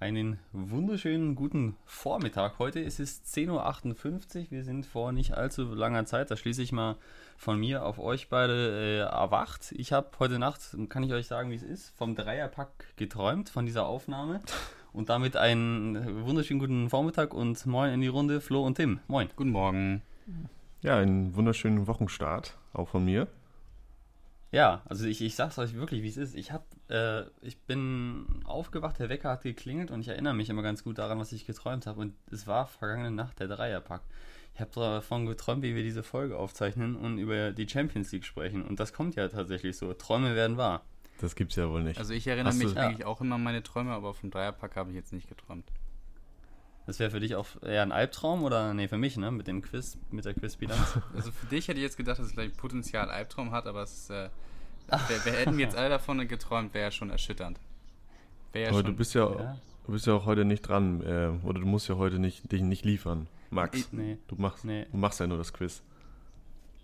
Einen wunderschönen guten Vormittag. Heute ist es 10.58 Uhr. Wir sind vor nicht allzu langer Zeit, da schließe ich mal von mir auf euch beide äh, erwacht. Ich habe heute Nacht, kann ich euch sagen, wie es ist, vom Dreierpack geträumt, von dieser Aufnahme. Und damit einen wunderschönen guten Vormittag und moin in die Runde, Flo und Tim. Moin. Guten Morgen. Ja, einen wunderschönen Wochenstart, auch von mir. Ja, also ich, ich sag's euch wirklich, wie es ist. Ich hab, äh, ich bin aufgewacht, der Wecker hat geklingelt und ich erinnere mich immer ganz gut daran, was ich geträumt habe. Und es war vergangene Nacht der Dreierpack. Ich habe davon geträumt, wie wir diese Folge aufzeichnen und über die Champions League sprechen. Und das kommt ja tatsächlich so. Träume werden wahr. Das gibt's ja wohl nicht. Also ich erinnere Hast mich eigentlich ja. auch immer an meine Träume, aber vom Dreierpack habe ich jetzt nicht geträumt. Das wäre für dich auch eher ein Albtraum oder nee, für mich, ne? Mit dem Quiz, mit der Quizbilanz. Also für dich hätte ich jetzt gedacht, dass es vielleicht Potenzial Albtraum hat, aber es äh, wir, wir, hätten jetzt alle davon geträumt, wäre ja schon erschütternd. Wär aber schon, du bist ja, ja, du bist ja auch heute nicht dran, äh, oder du musst ja heute nicht, dich nicht liefern, Max. Ich, nee. Du machst, nee. du machst ja nur das Quiz.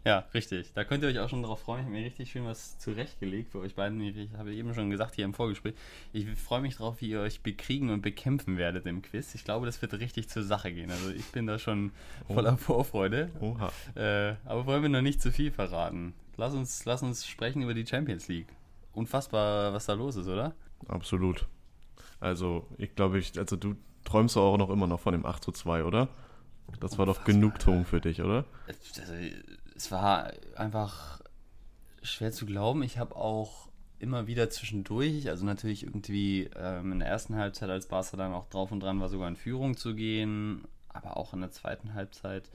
Ja, richtig. Da könnt ihr euch auch schon darauf freuen. Ich habe mir richtig schön was zurechtgelegt für euch beiden. Ich habe eben schon gesagt hier im Vorgespräch. Ich freue mich darauf, wie ihr euch bekriegen und bekämpfen werdet im Quiz. Ich glaube, das wird richtig zur Sache gehen. Also ich bin da schon voller oh. Vorfreude. Oha. Äh, aber wollen wir noch nicht zu viel verraten. Lass uns, lass uns sprechen über die Champions League. Unfassbar, was da los ist, oder? Absolut. Also, ich glaube, ich, also du träumst auch noch immer noch von dem 8 zu 2, oder? Das war doch Genugtuung für dich, oder? Also, es war einfach schwer zu glauben. Ich habe auch immer wieder zwischendurch, also natürlich irgendwie ähm, in der ersten Halbzeit, als Barca dann auch drauf und dran war, sogar in Führung zu gehen, aber auch in der zweiten Halbzeit,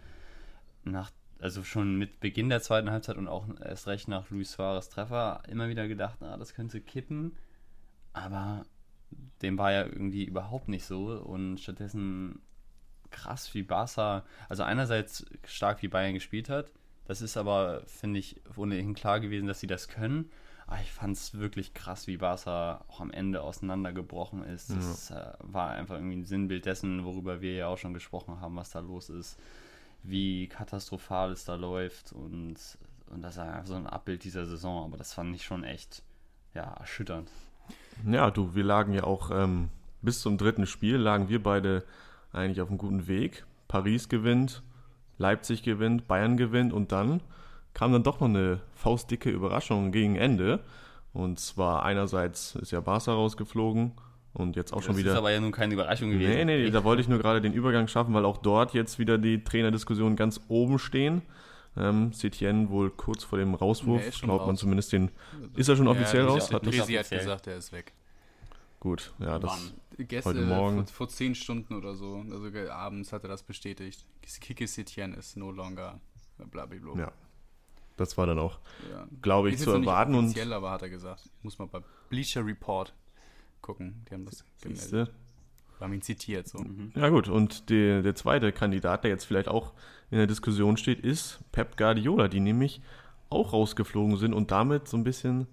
nach, also schon mit Beginn der zweiten Halbzeit und auch erst recht nach Luis Suarez Treffer, immer wieder gedacht, na, das könnte kippen, aber dem war ja irgendwie überhaupt nicht so und stattdessen krass, wie Barca, also einerseits stark wie Bayern gespielt hat, das ist aber, finde ich, ohnehin klar gewesen, dass sie das können. Aber ich fand es wirklich krass, wie Barca auch am Ende auseinandergebrochen ist. Das äh, war einfach irgendwie ein Sinnbild dessen, worüber wir ja auch schon gesprochen haben, was da los ist, wie katastrophal es da läuft und, und das ist einfach so ein Abbild dieser Saison. Aber das fand ich schon echt ja, erschütternd. Ja, du, wir lagen ja auch ähm, bis zum dritten Spiel, lagen wir beide eigentlich auf einem guten Weg. Paris gewinnt, Leipzig gewinnt, Bayern gewinnt und dann kam dann doch noch eine faustdicke Überraschung gegen Ende. Und zwar einerseits ist ja Barca rausgeflogen und jetzt auch das schon wieder. Das ist aber ja nun keine Überraschung gewesen. Nee, nee, da wollte ich nur gerade den Übergang schaffen, weil auch dort jetzt wieder die Trainerdiskussionen ganz oben stehen. Ähm, Setien wohl kurz vor dem Rauswurf, glaubt raus. man zumindest den. Ist er schon offiziell ja, raus? Hat Resi hat gesagt, er ist weg. Gut, ja, das. Gestern, heute Morgen. Vor, vor zehn Stunden oder so, also abends hat er das bestätigt. Kike Setien ist no longer blablabla. Ja. Das war dann auch, ja. glaube ich, zu erwarten. Nicht offiziell, aber hat er gesagt. Muss mal bei Bleacher Report gucken. Die haben das Siehste? gemeldet. Wir haben ihn zitiert. So. Mhm. Ja gut, und die, der zweite Kandidat, der jetzt vielleicht auch in der Diskussion steht, ist Pep Guardiola, die nämlich auch rausgeflogen sind und damit so ein bisschen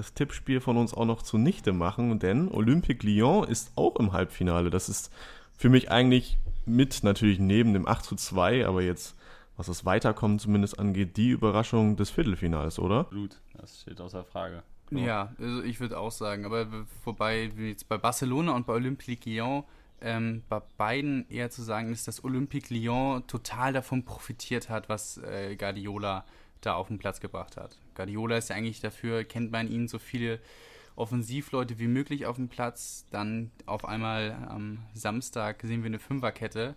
das Tippspiel von uns auch noch zunichte machen, denn Olympique Lyon ist auch im Halbfinale. Das ist für mich eigentlich mit natürlich neben dem 8 zu 2, aber jetzt, was das Weiterkommen zumindest angeht, die Überraschung des Viertelfinals, oder? Blut, das steht außer Frage. Ja, also ich würde auch sagen, aber wobei jetzt bei Barcelona und bei Olympique Lyon ähm, bei beiden eher zu sagen ist, dass Olympique Lyon total davon profitiert hat, was äh, Guardiola da auf den Platz gebracht hat. Guardiola ist ja eigentlich dafür, kennt man ihn, so viele Offensivleute wie möglich auf dem Platz. Dann auf einmal am Samstag sehen wir eine Fünferkette.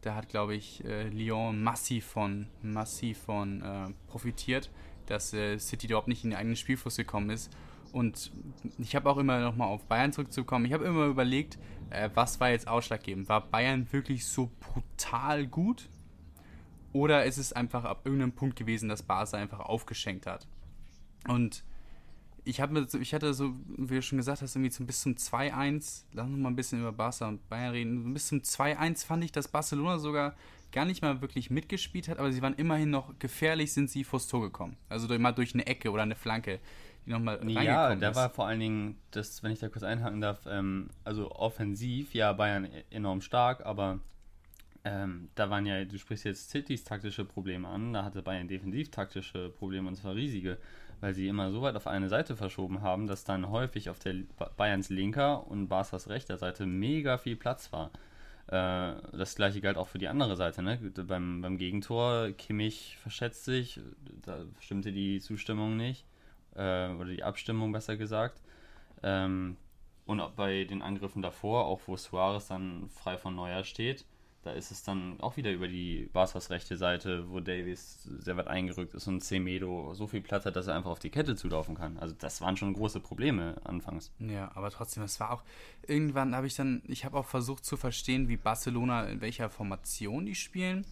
Da hat, glaube ich, äh, Lyon massiv von, massiv von äh, profitiert, dass äh, City überhaupt nicht in den eigenen Spielfluss gekommen ist. Und ich habe auch immer noch mal auf Bayern zurückzukommen. Ich habe immer überlegt, äh, was war jetzt ausschlaggebend? War Bayern wirklich so brutal gut? Oder ist es einfach ab irgendeinem Punkt gewesen, dass Barca einfach aufgeschenkt hat? Und ich, hab mir, ich hatte so, wie du schon gesagt hast, irgendwie zum, bis zum 2-1, lass uns mal ein bisschen über Barca und Bayern reden, bis zum 2-1 fand ich, dass Barcelona sogar gar nicht mal wirklich mitgespielt hat, aber sie waren immerhin noch gefährlich, sind sie vors Tor gekommen. Also durch, mal durch eine Ecke oder eine Flanke, die nochmal reingekommen Ja, da war vor allen Dingen, das, wenn ich da kurz einhaken darf, ähm, also offensiv, ja, Bayern e-, enorm stark, aber ähm, da waren ja, du sprichst jetzt Citys taktische Probleme an, da hatte Bayern defensiv taktische Probleme und zwar riesige. Weil sie immer so weit auf eine Seite verschoben haben, dass dann häufig auf der Bayerns linker und Barca's rechter Seite mega viel Platz war. Äh, das gleiche galt auch für die andere Seite. Ne? Beim, beim Gegentor, Kimmich verschätzt sich, da stimmte die Zustimmung nicht, äh, oder die Abstimmung besser gesagt. Ähm, und bei den Angriffen davor, auch wo Suarez dann frei von Neuer steht, da ist es dann auch wieder über die Barca's rechte Seite, wo Davies sehr weit eingerückt ist und Semedo so viel Platz hat, dass er einfach auf die Kette zulaufen kann. Also das waren schon große Probleme anfangs. Ja, aber trotzdem, es war auch, irgendwann habe ich dann, ich habe auch versucht zu verstehen, wie Barcelona, in welcher Formation die spielen.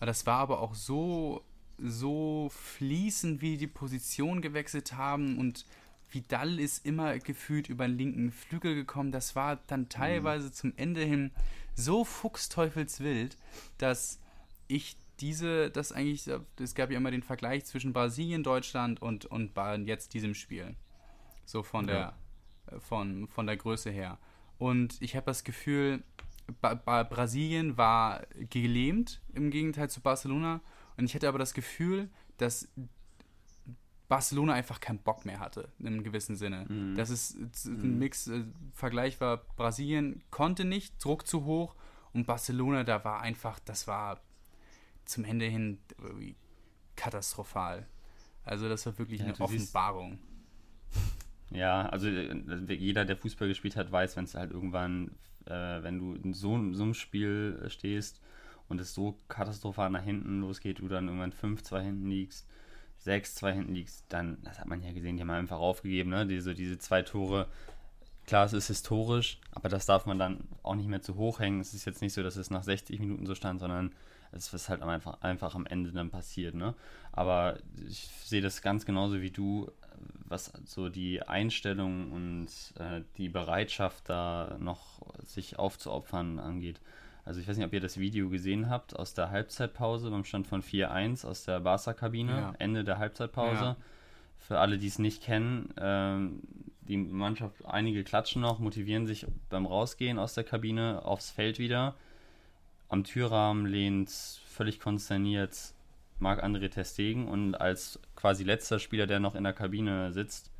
Das war aber auch so, so fließend, wie die Position gewechselt haben und Vidal ist immer gefühlt über den linken Flügel gekommen. Das war dann mhm. teilweise mhm. zum Ende hin so fuchsteufelswild, dass ich diese, das eigentlich, es gab ja immer den Vergleich zwischen Brasilien, Deutschland und, und jetzt diesem Spiel. So von der, ja. von, von der Größe her. Und ich habe das Gefühl, ba ba Brasilien war gelähmt im Gegenteil zu Barcelona. Und ich hatte aber das Gefühl, dass Barcelona einfach keinen Bock mehr hatte, in einem gewissen Sinne. Mhm. Das ist ein mhm. Mix, äh, Vergleich war, Brasilien konnte nicht, Druck zu hoch und Barcelona, da war einfach, das war zum Ende hin katastrophal. Also das war wirklich ja, eine Offenbarung. Ja, also äh, jeder, der Fußball gespielt hat, weiß, wenn es halt irgendwann, äh, wenn du in so, so einem Spiel stehst und es so katastrophal nach hinten losgeht, du dann irgendwann 5-2 hinten liegst, 6-2 hinten liegst, dann, das hat man ja gesehen, die haben einfach aufgegeben, ne? Diese, diese zwei Tore. Klar, es ist historisch, aber das darf man dann auch nicht mehr zu hoch hängen. Es ist jetzt nicht so, dass es nach 60 Minuten so stand, sondern es ist halt einfach, einfach am Ende dann passiert, ne? Aber ich sehe das ganz genauso wie du, was so die Einstellung und äh, die Bereitschaft da noch sich aufzuopfern angeht. Also ich weiß nicht, ob ihr das Video gesehen habt aus der Halbzeitpause beim Stand von 4-1 aus der Barca-Kabine, ja. Ende der Halbzeitpause. Ja. Für alle, die es nicht kennen, ähm, die Mannschaft, einige klatschen noch, motivieren sich beim Rausgehen aus der Kabine aufs Feld wieder. Am Türrahmen lehnt völlig konsterniert Marc-André Testegen und als quasi letzter Spieler, der noch in der Kabine sitzt,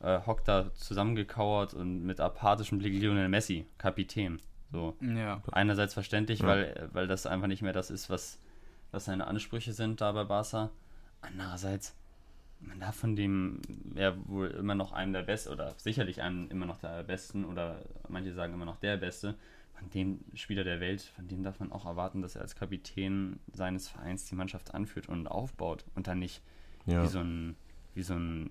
äh, hockt da zusammengekauert und mit apathischem Blick Lionel Messi, Kapitän. So. Ja. Einerseits verständlich, ja. weil, weil das einfach nicht mehr das ist, was, was seine Ansprüche sind da bei Barca. Andererseits, man darf von dem, ja wohl immer noch einem der Besten, oder sicherlich einem immer noch der Besten, oder manche sagen immer noch der Beste, von dem Spieler der Welt, von dem darf man auch erwarten, dass er als Kapitän seines Vereins die Mannschaft anführt und aufbaut und dann nicht ja. wie so ein, wie so ein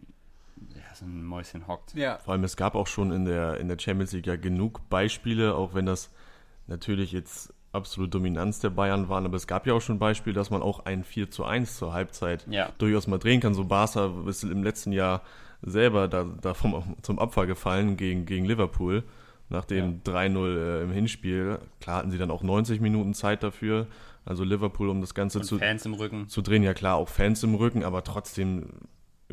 ja, so ein Mäuschen hockt. Ja. Vor allem, es gab auch schon in der, in der Champions League ja genug Beispiele, auch wenn das natürlich jetzt absolute Dominanz der Bayern waren, aber es gab ja auch schon Beispiele, dass man auch ein 4 zu 1 zur Halbzeit ja. durchaus mal drehen kann. So Barca ist im letzten Jahr selber da, da vom, zum Opfer gefallen gegen, gegen Liverpool. Nach dem ja. 3-0 äh, im Hinspiel. Klar hatten sie dann auch 90 Minuten Zeit dafür. Also Liverpool, um das Ganze zu, Fans im Rücken. zu drehen. Ja klar, auch Fans im Rücken, aber trotzdem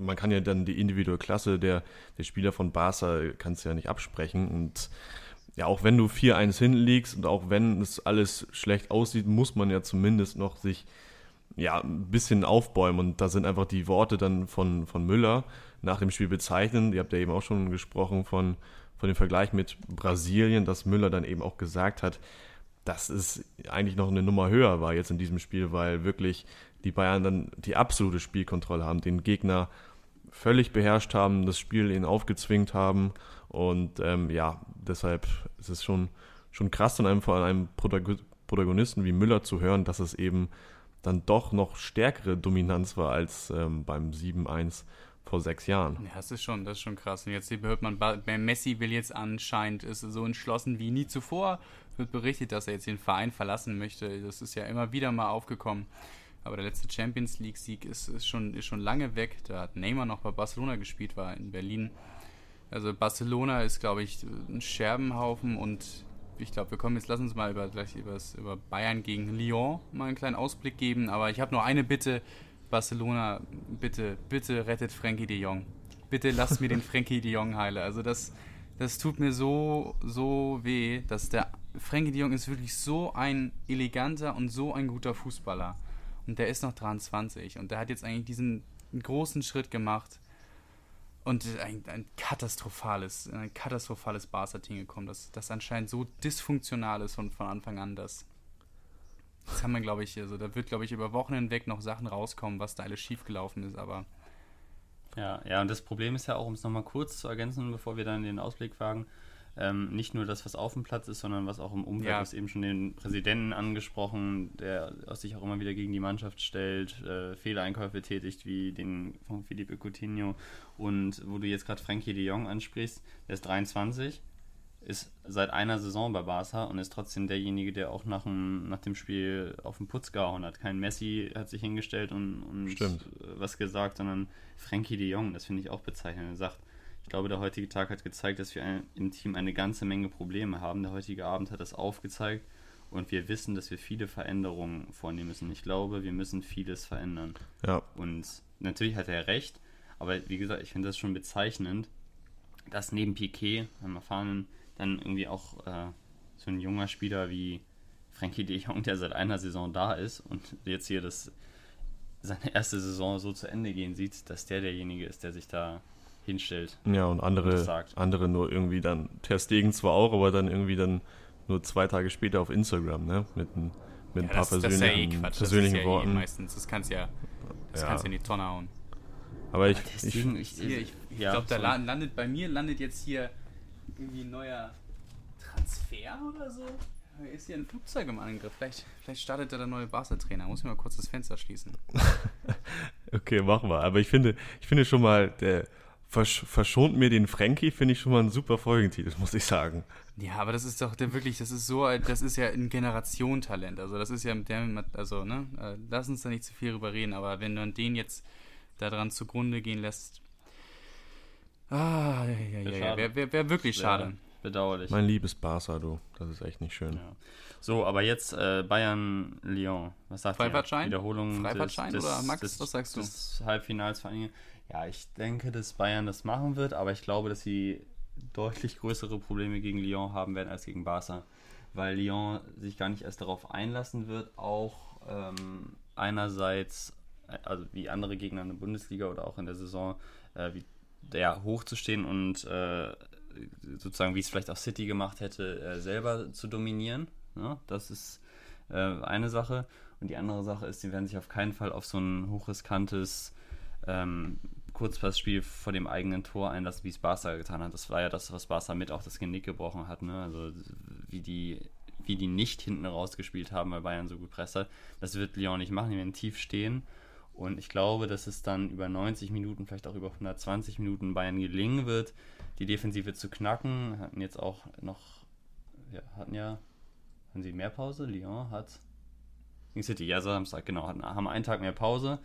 man kann ja dann die individuelle Klasse der, der Spieler von Barca kannst ja nicht absprechen. Und ja, auch wenn du 4-1 hinten liegst und auch wenn es alles schlecht aussieht, muss man ja zumindest noch sich ja, ein bisschen aufbäumen. Und da sind einfach die Worte dann von, von Müller nach dem Spiel bezeichnen. Ihr habt ja eben auch schon gesprochen von, von dem Vergleich mit Brasilien, dass Müller dann eben auch gesagt hat, dass es eigentlich noch eine Nummer höher war jetzt in diesem Spiel, weil wirklich die Bayern dann die absolute Spielkontrolle haben, den Gegner völlig beherrscht haben, das Spiel ihnen aufgezwingt haben. Und ähm, ja, deshalb ist es schon, schon krass, von einem, von einem Protagonisten wie Müller zu hören, dass es eben dann doch noch stärkere Dominanz war als ähm, beim 7-1 vor sechs Jahren. Ja, das ist schon, das ist schon krass. Und jetzt hört man, Messi will jetzt anscheinend, ist so entschlossen wie nie zuvor, wird berichtet, dass er jetzt den Verein verlassen möchte. Das ist ja immer wieder mal aufgekommen. Aber der letzte Champions League-Sieg ist, ist, schon, ist schon lange weg. Da hat Neymar noch bei Barcelona gespielt, war in Berlin. Also Barcelona ist, glaube ich, ein Scherbenhaufen und ich glaube, wir kommen jetzt, lass uns mal über, gleich übers, über Bayern gegen Lyon mal einen kleinen Ausblick geben. Aber ich habe nur eine Bitte, Barcelona, bitte, bitte rettet Frankie de Jong. Bitte lasst mir den Frankie de Jong heile. Also das, das tut mir so, so weh, dass der Frankie de Jong ist wirklich so ein eleganter und so ein guter Fußballer. Und der ist noch 23 und der hat jetzt eigentlich diesen großen Schritt gemacht. Und ein, ein katastrophales, ein katastrophales Barca-Team gekommen, das, das anscheinend so dysfunktional ist von, von Anfang an, dass das kann man, glaube ich, also da wird, glaube ich, über Wochen hinweg noch Sachen rauskommen, was da alles schiefgelaufen ist, aber. Ja, ja, und das Problem ist ja auch, um es nochmal kurz zu ergänzen, bevor wir dann den Ausblick wagen, ähm, nicht nur das, was auf dem Platz ist, sondern was auch im Umfeld. Ja. Du hast eben schon den Präsidenten angesprochen, der sich auch immer wieder gegen die Mannschaft stellt, äh, Fehleinkäufe tätigt, wie den von Philippe Coutinho. Und wo du jetzt gerade Frankie de Jong ansprichst, der ist 23, ist seit einer Saison bei Barca und ist trotzdem derjenige, der auch nach dem, nach dem Spiel auf den Putz gehauen hat. Kein Messi hat sich hingestellt und, und was gesagt, sondern Frankie de Jong, das finde ich auch bezeichnend. Er sagt, ich glaube, der heutige Tag hat gezeigt, dass wir im Team eine ganze Menge Probleme haben. Der heutige Abend hat das aufgezeigt und wir wissen, dass wir viele Veränderungen vornehmen müssen. Ich glaube, wir müssen vieles verändern. Ja. Und natürlich hat er recht, aber wie gesagt, ich finde das schon bezeichnend, dass neben Piquet, einem erfahrenen, dann irgendwie auch äh, so ein junger Spieler wie Frankie de Jong, der seit einer Saison da ist und jetzt hier das seine erste Saison so zu Ende gehen sieht, dass der derjenige ist, der sich da hinstellt. Ja, und andere, andere nur irgendwie dann, Ter Stegen zwar auch, aber dann irgendwie dann nur zwei Tage später auf Instagram, ne? Mit, ein, mit ein paar das, persönlichen, das ist ja eh Quatsch. persönlichen das ist ja Worten. Eh meistens, das kannst ja, das ja. kannst ja in die Tonne hauen. Aber ich, ich, ich, ich, ich ja, glaube, da so. landet bei mir landet jetzt hier irgendwie ein neuer Transfer oder so. Ist hier ein Flugzeug im Angriff? Vielleicht, vielleicht startet da der neue Barca-Trainer. Muss ich mal kurz das Fenster schließen. okay, machen wir. Aber ich finde, ich finde schon mal, der, versch verschont mir den Frankie, finde ich schon mal ein super Folgentitel, muss ich sagen. Ja, aber das ist doch der wirklich, das ist so, das ist ja ein Generationentalent. Also das ist ja der, also, ne, äh, lass uns da nicht zu viel drüber reden, aber wenn man den jetzt daran zugrunde gehen lässt, ah, ja, ja, ja, ja wäre wär, wär wirklich schade. Bedauerlich. Mein liebes Barca, du, das ist echt nicht schön. Ja. So, aber jetzt äh, Bayern-Lyon. Was sagt ihr? Wiederholung Freifahrtschein des, oder Max, des, was sagst du? Des Halbfinals vor allem. Ja, ich denke, dass Bayern das machen wird, aber ich glaube, dass sie deutlich größere Probleme gegen Lyon haben werden als gegen Barca, weil Lyon sich gar nicht erst darauf einlassen wird, auch ähm, einerseits, also wie andere Gegner in der Bundesliga oder auch in der Saison, äh, wie, ja, hochzustehen und äh, sozusagen, wie es vielleicht auch City gemacht hätte, äh, selber zu dominieren. Ne? Das ist äh, eine Sache. Und die andere Sache ist, sie werden sich auf keinen Fall auf so ein hochriskantes ähm, Kurzpassspiel vor dem eigenen Tor einlassen, wie es Barca getan hat. Das war ja das, was Barca mit auch das Genick gebrochen hat. Ne? Also wie die, wie die nicht hinten rausgespielt haben, weil Bayern so gut presst hat. Das wird Lyon nicht machen, die werden tief stehen. Und ich glaube, dass es dann über 90 Minuten, vielleicht auch über 120 Minuten Bayern gelingen wird, die Defensive zu knacken. Hatten jetzt auch noch, ja, hatten ja, haben sie mehr Pause? Lyon hat gegen City, ja, Samstag, genau, haben einen Tag mehr Pause.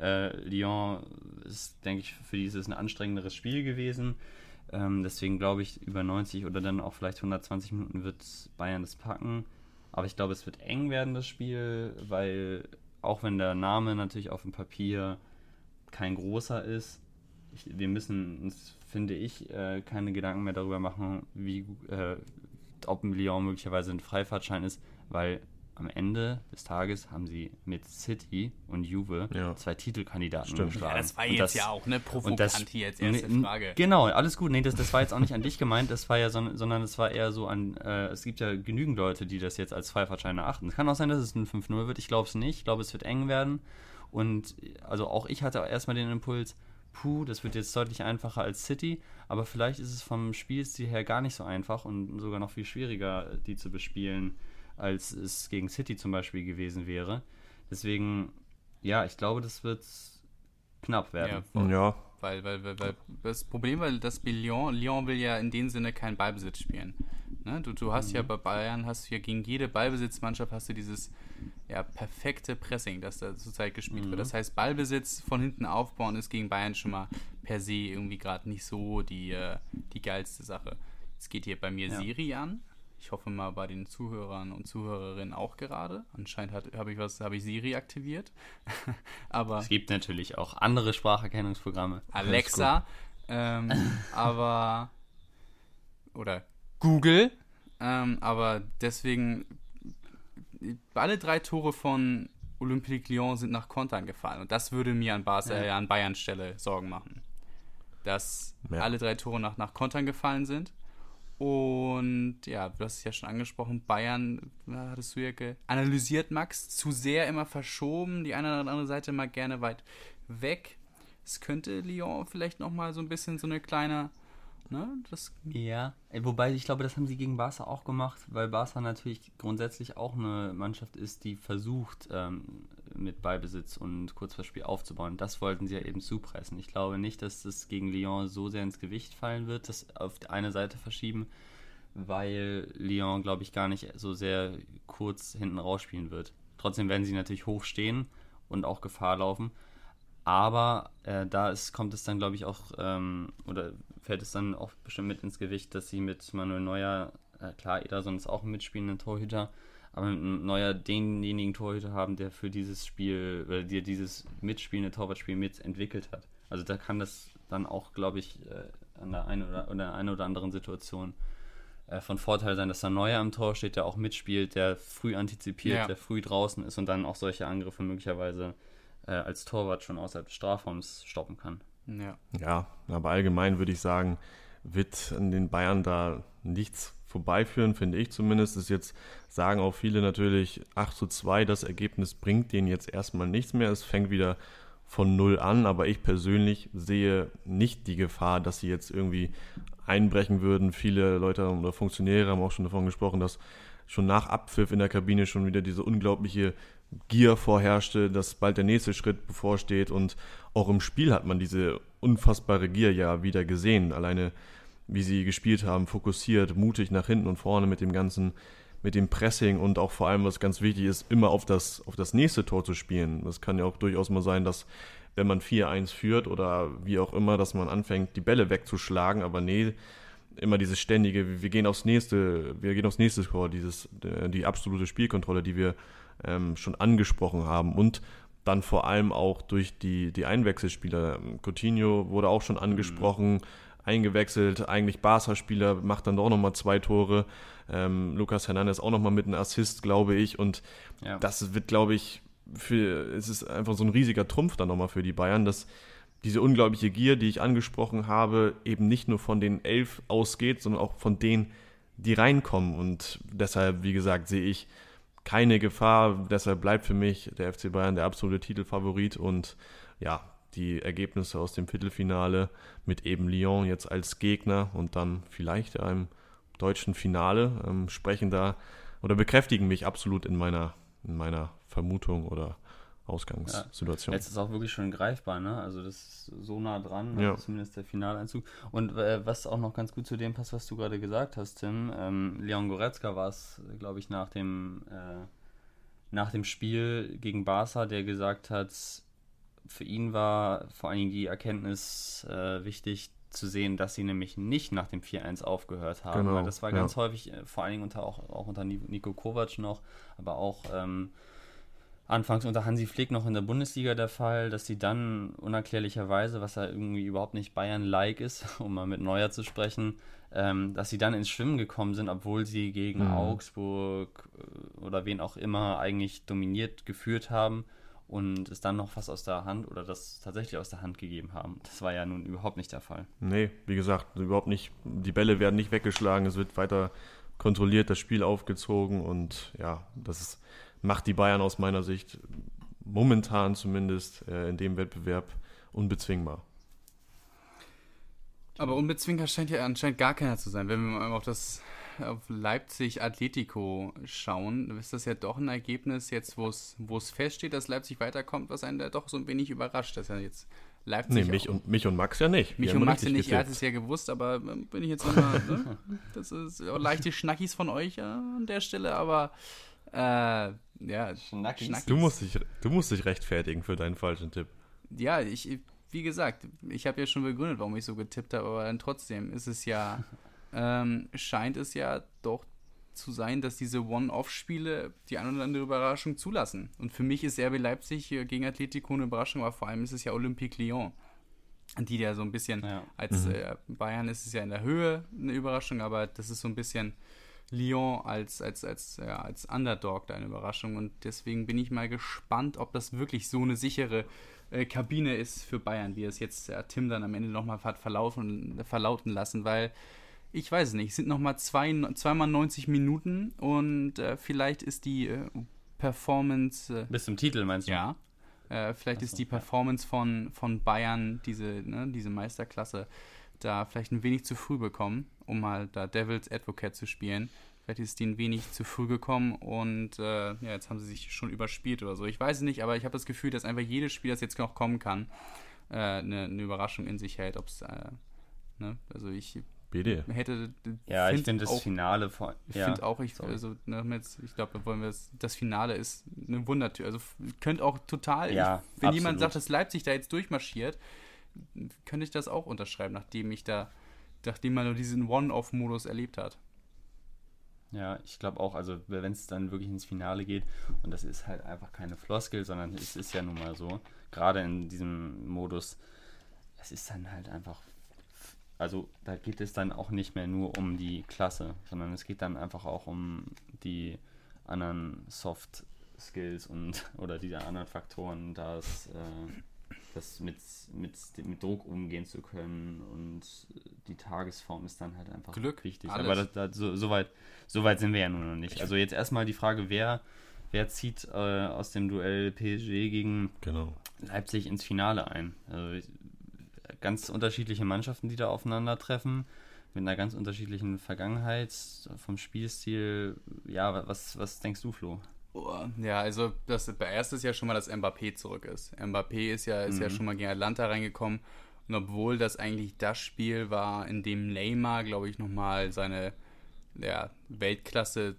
Äh, Lyon ist, denke ich, für dieses ein anstrengenderes Spiel gewesen. Ähm, deswegen glaube ich, über 90 oder dann auch vielleicht 120 Minuten wird Bayern das packen. Aber ich glaube, es wird eng werden, das Spiel, weil auch wenn der Name natürlich auf dem Papier kein großer ist, ich, wir müssen uns, finde ich, äh, keine Gedanken mehr darüber machen, wie, äh, ob Lyon möglicherweise ein Freifahrtschein ist, weil am Ende des Tages haben sie mit City und Juve ja. zwei Titelkandidaten Stimmt. geschlagen. Ja, das war jetzt das, ja auch eine provokant hier als erste Frage. Genau, alles gut. Nee, das, das war jetzt auch nicht an dich gemeint, das war ja so, sondern es war eher so an, äh, es gibt ja genügend Leute, die das jetzt als Freifahrtschein erachten. Es kann auch sein, dass es ein 5-0 wird. Ich glaube es nicht. Ich glaube, es wird eng werden. Und also auch ich hatte erstmal den Impuls, puh, das wird jetzt deutlich einfacher als City, aber vielleicht ist es vom Spielstil her gar nicht so einfach und sogar noch viel schwieriger, die zu bespielen als es gegen City zum Beispiel gewesen wäre. Deswegen, ja, ich glaube, das wird knapp werden. Ja, ja. Weil, weil, weil, weil das Problem war, dass Lyon, Lyon will ja in dem Sinne keinen Ballbesitz spielen. Ne? Du, du hast mhm. ja bei Bayern, hast du ja gegen jede Ballbesitzmannschaft hast du dieses ja, perfekte Pressing, das da zurzeit gespielt mhm. wird. Das heißt, Ballbesitz von hinten aufbauen ist gegen Bayern schon mal per se irgendwie gerade nicht so die, äh, die geilste Sache. Es geht hier bei mir ja. Siri an, ich hoffe mal bei den Zuhörern und Zuhörerinnen auch gerade. Anscheinend habe ich was, habe ich Siri aktiviert. aber es gibt natürlich auch andere Spracherkennungsprogramme. Alexa, ähm, aber oder Google, ähm, aber deswegen alle drei Tore von Olympique Lyon sind nach Kontern gefallen und das würde mir an, Bas ja. äh, an Bayern Stelle Sorgen machen. dass ja. alle drei Tore nach, nach Kontern gefallen sind. Und ja, du hast es ja schon angesprochen, Bayern, hattest du ja analysiert, Max, zu sehr immer verschoben, die eine oder andere Seite mal gerne weit weg. Es könnte Lyon vielleicht nochmal so ein bisschen so eine kleine Ne? Das ja, wobei ich glaube, das haben sie gegen Barca auch gemacht, weil Barca natürlich grundsätzlich auch eine Mannschaft ist, die versucht, ähm, mit Ballbesitz und Kurzverspiel aufzubauen. Das wollten sie ja eben zupressen. Ich glaube nicht, dass das gegen Lyon so sehr ins Gewicht fallen wird, das auf die eine Seite verschieben, weil Lyon, glaube ich, gar nicht so sehr kurz hinten rausspielen wird. Trotzdem werden sie natürlich hoch stehen und auch Gefahr laufen. Aber äh, da ist, kommt es dann, glaube ich, auch, ähm, oder fällt es dann auch bestimmt mit ins Gewicht, dass sie mit Manuel Neuer, äh, klar, Ederson ist auch ein mitspielender Torhüter, aber mit Neuer denjenigen Torhüter haben, der für dieses Spiel, oder der dieses mitspielende Torwartspiel mitentwickelt hat. Also da kann das dann auch, glaube ich, äh, an der einen oder, oder, einen oder anderen Situation äh, von Vorteil sein, dass da Neuer am Tor steht, der auch mitspielt, der früh antizipiert, ja. der früh draußen ist und dann auch solche Angriffe möglicherweise äh, als Torwart schon außerhalb des Strafraums stoppen kann. Ja. ja, aber allgemein würde ich sagen, wird an den Bayern da nichts vorbeiführen, finde ich zumindest. Das jetzt sagen auch viele natürlich 8 zu 2, das Ergebnis bringt denen jetzt erstmal nichts mehr. Es fängt wieder von null an, aber ich persönlich sehe nicht die Gefahr, dass sie jetzt irgendwie einbrechen würden. Viele Leute oder Funktionäre haben auch schon davon gesprochen, dass schon nach Abpfiff in der Kabine schon wieder diese unglaubliche Gier vorherrschte, dass bald der nächste Schritt bevorsteht und auch im Spiel hat man diese unfassbare Gier ja wieder gesehen. Alleine wie sie gespielt haben, fokussiert, mutig nach hinten und vorne mit dem ganzen, mit dem Pressing und auch vor allem, was ganz wichtig ist, immer auf das, auf das nächste Tor zu spielen. Das kann ja auch durchaus mal sein, dass wenn man 4-1 führt oder wie auch immer, dass man anfängt, die Bälle wegzuschlagen, aber nee, immer dieses ständige, wir gehen aufs nächste, wir gehen aufs nächste Tor, dieses, die absolute Spielkontrolle, die wir ähm, schon angesprochen haben und dann vor allem auch durch die, die Einwechselspieler. Coutinho wurde auch schon angesprochen, mhm. Eingewechselt, eigentlich Barca-Spieler, macht dann doch nochmal zwei Tore. Ähm, Lucas Hernandez auch nochmal mit einem Assist, glaube ich. Und ja. das wird, glaube ich, für, es ist einfach so ein riesiger Trumpf dann nochmal für die Bayern, dass diese unglaubliche Gier, die ich angesprochen habe, eben nicht nur von den elf ausgeht, sondern auch von denen, die reinkommen. Und deshalb, wie gesagt, sehe ich keine Gefahr. Deshalb bleibt für mich der FC Bayern der absolute Titelfavorit und ja, die Ergebnisse aus dem Viertelfinale mit eben Lyon jetzt als Gegner und dann vielleicht einem deutschen Finale ähm, sprechen da oder bekräftigen mich absolut in meiner, in meiner Vermutung oder Ausgangssituation. Ja, jetzt ist auch wirklich schon greifbar, ne? Also das ist so nah dran, ja. also zumindest der Finaleinzug. Und äh, was auch noch ganz gut zu dem passt, was du gerade gesagt hast, Tim, ähm, Leon Goretzka war es, glaube ich, nach dem, äh, nach dem Spiel gegen Barca, der gesagt hat, für ihn war vor allen Dingen die Erkenntnis äh, wichtig zu sehen, dass sie nämlich nicht nach dem 4-1 aufgehört haben. Genau, weil das war ganz ja. häufig, äh, vor allen Dingen unter, auch, auch unter Nico Kovac noch, aber auch ähm, anfangs unter Hansi Flick noch in der Bundesliga der Fall, dass sie dann unerklärlicherweise, was ja irgendwie überhaupt nicht Bayern-like ist, um mal mit Neuer zu sprechen, ähm, dass sie dann ins Schwimmen gekommen sind, obwohl sie gegen mhm. Augsburg äh, oder wen auch immer eigentlich dominiert geführt haben und es dann noch fast aus der Hand oder das tatsächlich aus der Hand gegeben haben. Das war ja nun überhaupt nicht der Fall. Nee, wie gesagt, überhaupt nicht. Die Bälle werden nicht weggeschlagen, es wird weiter kontrolliert, das Spiel aufgezogen und ja, das ist macht die Bayern aus meiner Sicht momentan zumindest äh, in dem Wettbewerb unbezwingbar. Aber unbezwingbar scheint ja anscheinend gar keiner zu sein. Wenn wir mal auf das auf Leipzig Atletico schauen, ist das ja doch ein Ergebnis jetzt, wo es feststeht, dass Leipzig weiterkommt, was einen da doch so ein wenig überrascht, dass ja jetzt Leipzig. Nee, mich und, mich und Max ja nicht. Mich und Max ja nicht, er hat es ja gewusst, aber ähm, bin ich jetzt immer, ne? Das ist leichte Schnackis von euch ja, an der Stelle, aber äh, ja, Schnackis. Schnackis. Du, musst dich, du musst dich rechtfertigen für deinen falschen Tipp. Ja, ich, wie gesagt, ich habe ja schon begründet, warum ich so getippt habe, aber dann trotzdem ist es ja, ähm, scheint es ja doch zu sein, dass diese One-Off-Spiele die eine oder andere Überraschung zulassen. Und für mich ist RB Leipzig gegen Atletico eine Überraschung, aber vor allem ist es ja Olympique Lyon, die ja so ein bisschen, ja. als mhm. äh, Bayern ist es ja in der Höhe eine Überraschung, aber das ist so ein bisschen Lyon als, als, als, ja, als Underdog da eine Überraschung. Und deswegen bin ich mal gespannt, ob das wirklich so eine sichere äh, Kabine ist für Bayern, wie es jetzt äh, Tim dann am Ende nochmal hat verlaufen, verlauten lassen, weil ich weiß es nicht, es sind nochmal zwei, zweimal 90 Minuten und äh, vielleicht ist die äh, Performance. Äh, Bis zum Titel meinst du? Ja. Äh, vielleicht so, ist die Performance von, von Bayern, diese, ne, diese Meisterklasse, da vielleicht ein wenig zu früh bekommen, um mal da Devil's Advocate zu spielen. Vielleicht ist die ein wenig zu früh gekommen und äh, ja, jetzt haben sie sich schon überspielt oder so. Ich weiß es nicht, aber ich habe das Gefühl, dass einfach jedes Spiel, das jetzt noch kommen kann, äh, eine, eine, Überraschung in sich hält. Ob's, äh, ne? Also ich BD. hätte. Ja, ich finde das Finale von. Ich ja, finde auch, ich, also, ne, jetzt, ich glaube, wollen wir das, das Finale ist eine Wundertür. Also könnte auch total. Ja, ich, wenn absolut. jemand sagt, dass Leipzig da jetzt durchmarschiert, könnte ich das auch unterschreiben, nachdem ich da, nachdem man nur diesen One-Off-Modus erlebt hat. Ja, ich glaube auch, also wenn es dann wirklich ins Finale geht, und das ist halt einfach keine Floskel, sondern es ist ja nun mal so, gerade in diesem Modus, es ist dann halt einfach, also da geht es dann auch nicht mehr nur um die Klasse, sondern es geht dann einfach auch um die anderen Soft Skills und oder diese anderen Faktoren, dass äh, das mit, mit, mit Druck umgehen zu können und die Tagesform ist dann halt einfach Glück, wichtig. Alles. Aber das, das, so, so, weit, so weit sind wir ja nun noch nicht. Also jetzt erstmal die Frage, wer, wer zieht äh, aus dem Duell PSG gegen genau. Leipzig ins Finale ein? Also ganz unterschiedliche Mannschaften, die da aufeinandertreffen mit einer ganz unterschiedlichen Vergangenheit vom Spielstil. Ja, was, was denkst du, Flo? Ja, also das erste ist ja schon mal, dass Mbappé zurück ist. Mbappé ist ja, ist mhm. ja schon mal gegen Atlanta reingekommen. Und obwohl das eigentlich das Spiel war, in dem Neymar, glaube ich, nochmal seine ja, Weltklasse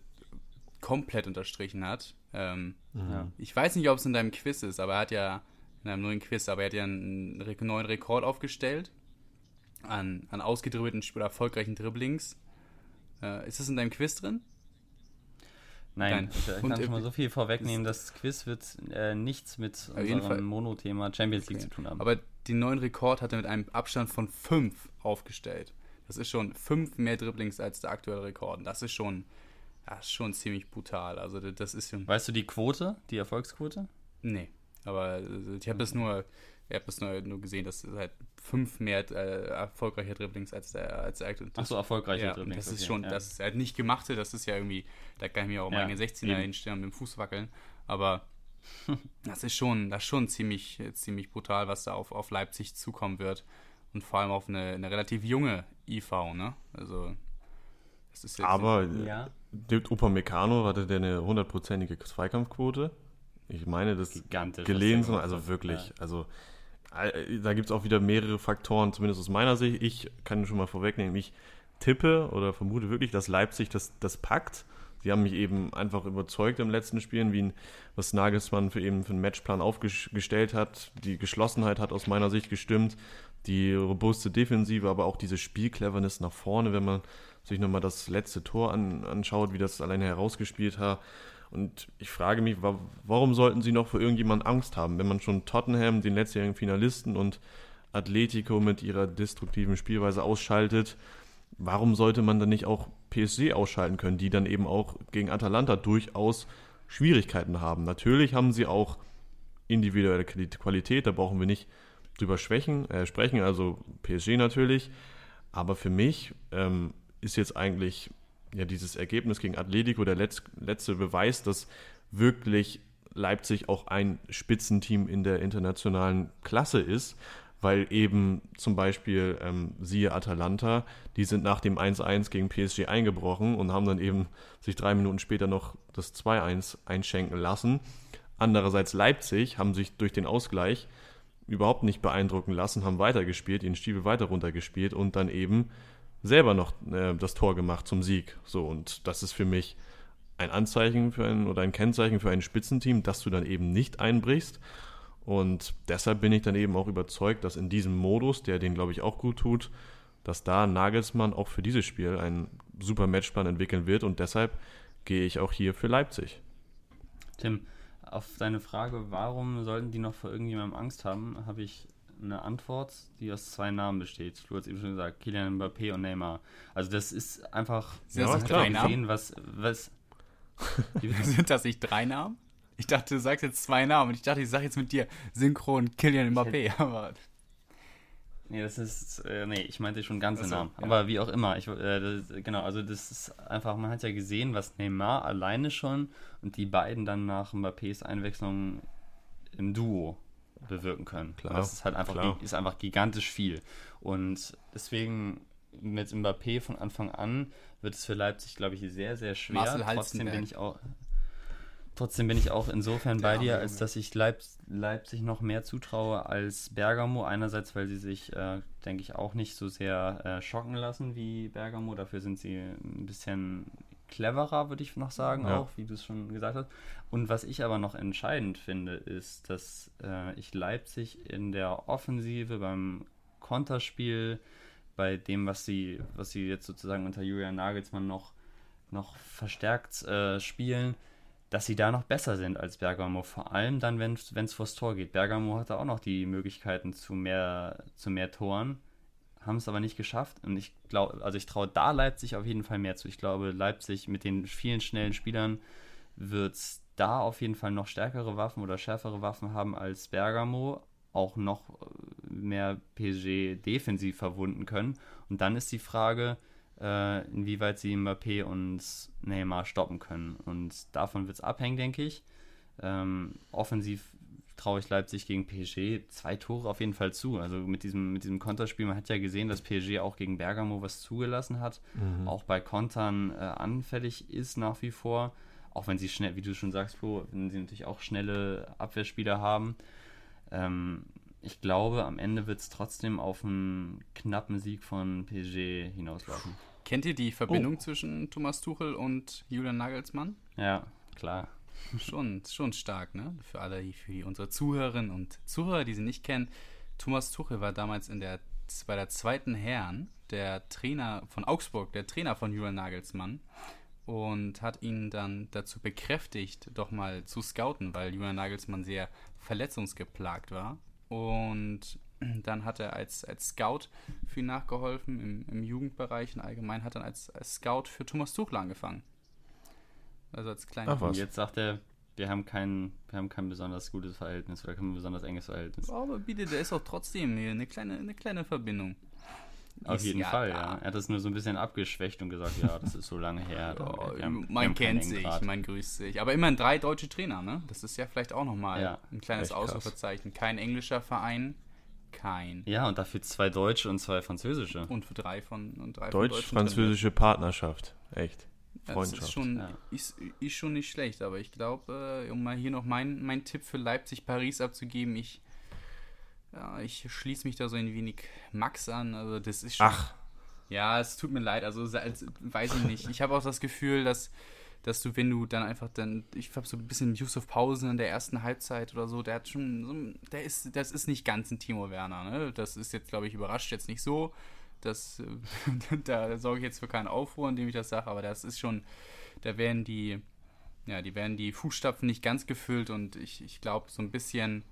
komplett unterstrichen hat. Ähm, ja. Ich weiß nicht, ob es in deinem Quiz ist, aber er hat ja, in einem neuen Quiz, aber er hat ja einen neuen Rekord aufgestellt an, an ausgedribbelten oder erfolgreichen Dribblings. Äh, ist das in deinem Quiz drin? Nein, ich, ich kann schon mal so viel vorwegnehmen, das Quiz wird äh, nichts mit unserem Monothema Champions League okay. zu tun haben. Aber den neuen Rekord hat er mit einem Abstand von fünf aufgestellt. Das ist schon fünf mehr Dribblings als der aktuelle Rekord. Das ist schon, das ist schon ziemlich brutal. Also das ist schon Weißt du die Quote, die Erfolgsquote? Nee, aber also, ich habe das nur ich habe es nur, nur, gesehen, dass es halt fünf mehr äh, erfolgreiche Dribblings als der als der Ach so, erfolgreiche ja, Dribblings. Das ist okay, schon, ja. das ist halt nicht gemachte, das ist ja irgendwie, da kann ich mir auch ja, meine 16er hinstellen und mit dem Fuß wackeln. Aber das ist schon, das ist schon ziemlich, ziemlich brutal, was da auf, auf Leipzig zukommen wird. Und vor allem auf eine, eine relativ junge IV, ne? Also das ist jetzt Aber ja. der Upamecano hatte der eine hundertprozentige Zweikampfquote. Ich meine, das gelesen, also wirklich, also da gibt es auch wieder mehrere Faktoren, zumindest aus meiner Sicht. Ich kann schon mal vorwegnehmen, ich tippe oder vermute wirklich, dass Leipzig das, das packt. Sie haben mich eben einfach überzeugt im letzten Spielen, wie ein, was Nagelsmann für eben für einen Matchplan aufgestellt hat. Die Geschlossenheit hat aus meiner Sicht gestimmt. Die robuste Defensive, aber auch diese Spielcleverness nach vorne, wenn man sich nochmal das letzte Tor an, anschaut, wie das alleine herausgespielt hat und ich frage mich, warum sollten sie noch vor irgendjemand Angst haben, wenn man schon Tottenham, den letztjährigen Finalisten und Atletico mit ihrer destruktiven Spielweise ausschaltet, warum sollte man dann nicht auch PSG ausschalten können, die dann eben auch gegen Atalanta durchaus Schwierigkeiten haben. Natürlich haben sie auch individuelle Qualität, da brauchen wir nicht drüber schwächen, äh, sprechen, also PSG natürlich. Aber für mich ähm, ist jetzt eigentlich ja dieses Ergebnis gegen Atletico der Letz letzte Beweis, dass wirklich Leipzig auch ein Spitzenteam in der internationalen Klasse ist, weil eben zum Beispiel ähm, siehe Atalanta, die sind nach dem 1-1 gegen PSG eingebrochen und haben dann eben sich drei Minuten später noch das 2-1 einschenken lassen. Andererseits Leipzig haben sich durch den Ausgleich überhaupt nicht beeindrucken lassen, haben weitergespielt, ihren Stiefel weiter runtergespielt und dann eben selber noch äh, das Tor gemacht zum Sieg. So, und das ist für mich ein Anzeichen für ein oder ein Kennzeichen für ein Spitzenteam, dass du dann eben nicht einbrichst. Und deshalb bin ich dann eben auch überzeugt, dass in diesem Modus, der den glaube ich auch gut tut, dass da Nagelsmann auch für dieses Spiel einen super Matchplan entwickeln wird und deshalb gehe ich auch hier für Leipzig. Tim, auf deine Frage, warum sollten die noch vor irgendjemandem Angst haben, habe ich eine Antwort, die aus zwei Namen besteht. Du hast eben schon gesagt, Kylian Mbappé und Neymar. Also das ist einfach Sind Ja, das nicht drei Namen? gesehen, was, was Sind das nicht drei Namen? Ich dachte, du sagst jetzt zwei Namen. Und ich dachte, ich sag jetzt mit dir synchron Kylian Mbappé. Aber Nee, das ist, äh, nee, ich meinte schon ganze so, Namen. ja. Aber wie auch immer, ich, äh, das, genau, also das ist einfach, man hat ja gesehen, was Neymar alleine schon und die beiden dann nach Mbappés Einwechslung im Duo bewirken können. Klar, das ist halt einfach, klar. ist einfach gigantisch viel. Und deswegen mit Mbappé von Anfang an wird es für Leipzig, glaube ich, sehr, sehr schwer. Marcel Trotzdem bin ich auch, Trotzdem bin ich auch insofern bei dir, als dass ich Leip Leipzig noch mehr zutraue als Bergamo. Einerseits, weil sie sich, äh, denke ich, auch nicht so sehr äh, schocken lassen wie Bergamo. Dafür sind sie ein bisschen cleverer, würde ich noch sagen, Ja. auch, wie du es schon gesagt hast. Und was ich aber noch entscheidend finde, ist, dass äh, ich Leipzig in der Offensive beim Konterspiel, bei dem, was sie, was sie jetzt sozusagen unter Julian Nagelsmann noch, noch verstärkt äh, spielen, dass sie da noch besser sind als Bergamo. Vor allem dann, wenn es vors Tor geht. Bergamo hatte auch noch die Möglichkeiten zu mehr, zu mehr Toren, haben es aber nicht geschafft. Und ich glaube, also ich traue da Leipzig auf jeden Fall mehr zu. Ich glaube, Leipzig mit den vielen schnellen Spielern wird da auf jeden Fall noch stärkere Waffen oder schärfere Waffen haben als Bergamo. Auch noch äh, mehr PSG defensiv verwunden können. Und dann ist die Frage, äh, inwieweit sie Mbappé und Neymar stoppen können. Und davon wird es abhängen, denke ich. Ähm, offensiv traue ich Leipzig gegen PSG zwei Tore auf jeden Fall zu. Also mit diesem, mit diesem Konterspiel, man hat ja gesehen, dass PSG auch gegen Bergamo was zugelassen hat. Auch bei Kontern äh, anfällig ist nach wie vor. Auch wenn sie schnell, wie du schon sagst, Flo, wenn sie natürlich auch schnelle Abwehrspieler haben. Ähm, ich glaube, am Ende wird es trotzdem auf einen knappen Sieg von PSG hinauslaufen. kennt ihr die Verbindung zwischen Thomas Tuchel und Julian Nagelsmann? Ja, klar. Schon, schon stark, ne? Für alle, für unsere Zuhörerinnen und Zuhörer, die sie nicht kennen. Thomas Tuchel war damals in der, bei der zweiten Herren der Trainer von Augsburg, der Trainer von Julian Nagelsmann und hat ihn dann dazu bekräftigt, doch mal zu scouten, weil Julian Nagelsmann sehr verletzungsgeplagt war. Und dann hat er als, als Scout für ihn nachgeholfen, im, im Jugendbereich und allgemein hat dann als, als Scout für Thomas Tuchel angefangen. Also als kleiner Ach was. Und jetzt sagt er, wir haben kein, wir haben kein besonders gutes Verhältnis oder kein besonders enges Verhältnis. Aber bitte, da ist auch trotzdem hier eine kleine, eine kleine Verbindung. Auf Ist jeden ja Fall, da. ja. Er hat das nur so ein bisschen abgeschwächt und gesagt, ja, das ist so lange her. Wir haben- keinen kennt sich, mein grüßt sich. Aber immerhin drei deutsche Trainer, ne? Das ist ja vielleicht auch nochmal Ja, ein kleines. Ausrufezeichen. Kein englischer Verein, kein. Ja, und dafür zwei deutsche und zwei französische. Und für drei von und drei Deutsch-französische Partnerschaft. Echt. Trainern. Das Freundschaft. ist schon, ja. ist, ist schon nicht schlecht, aber ich glaube, äh, um mal hier noch mein, mein Tipp für Leipzig-Paris abzugeben, ich, ja, ich schließe mich da so ein wenig Max an. Also das ist schon. Ach, Ja, es tut mir leid, also weiß ich nicht. Ich habe auch das Gefühl, dass, dass du, wenn du dann einfach dann, ich habe so ein bisschen Yusuf Pausen in der ersten Halbzeit oder so, der hat schon, der ist, das ist nicht ganz ein Timo Werner, ne? Das ist jetzt, glaube ich, überrascht jetzt nicht so. Das, äh, da sorge ich jetzt für keinen Aufruhr, indem ich das sage, aber das ist schon, da werden die, ja, die werden die Fußstapfen nicht ganz gefüllt und ich, ich glaube, so ein bisschen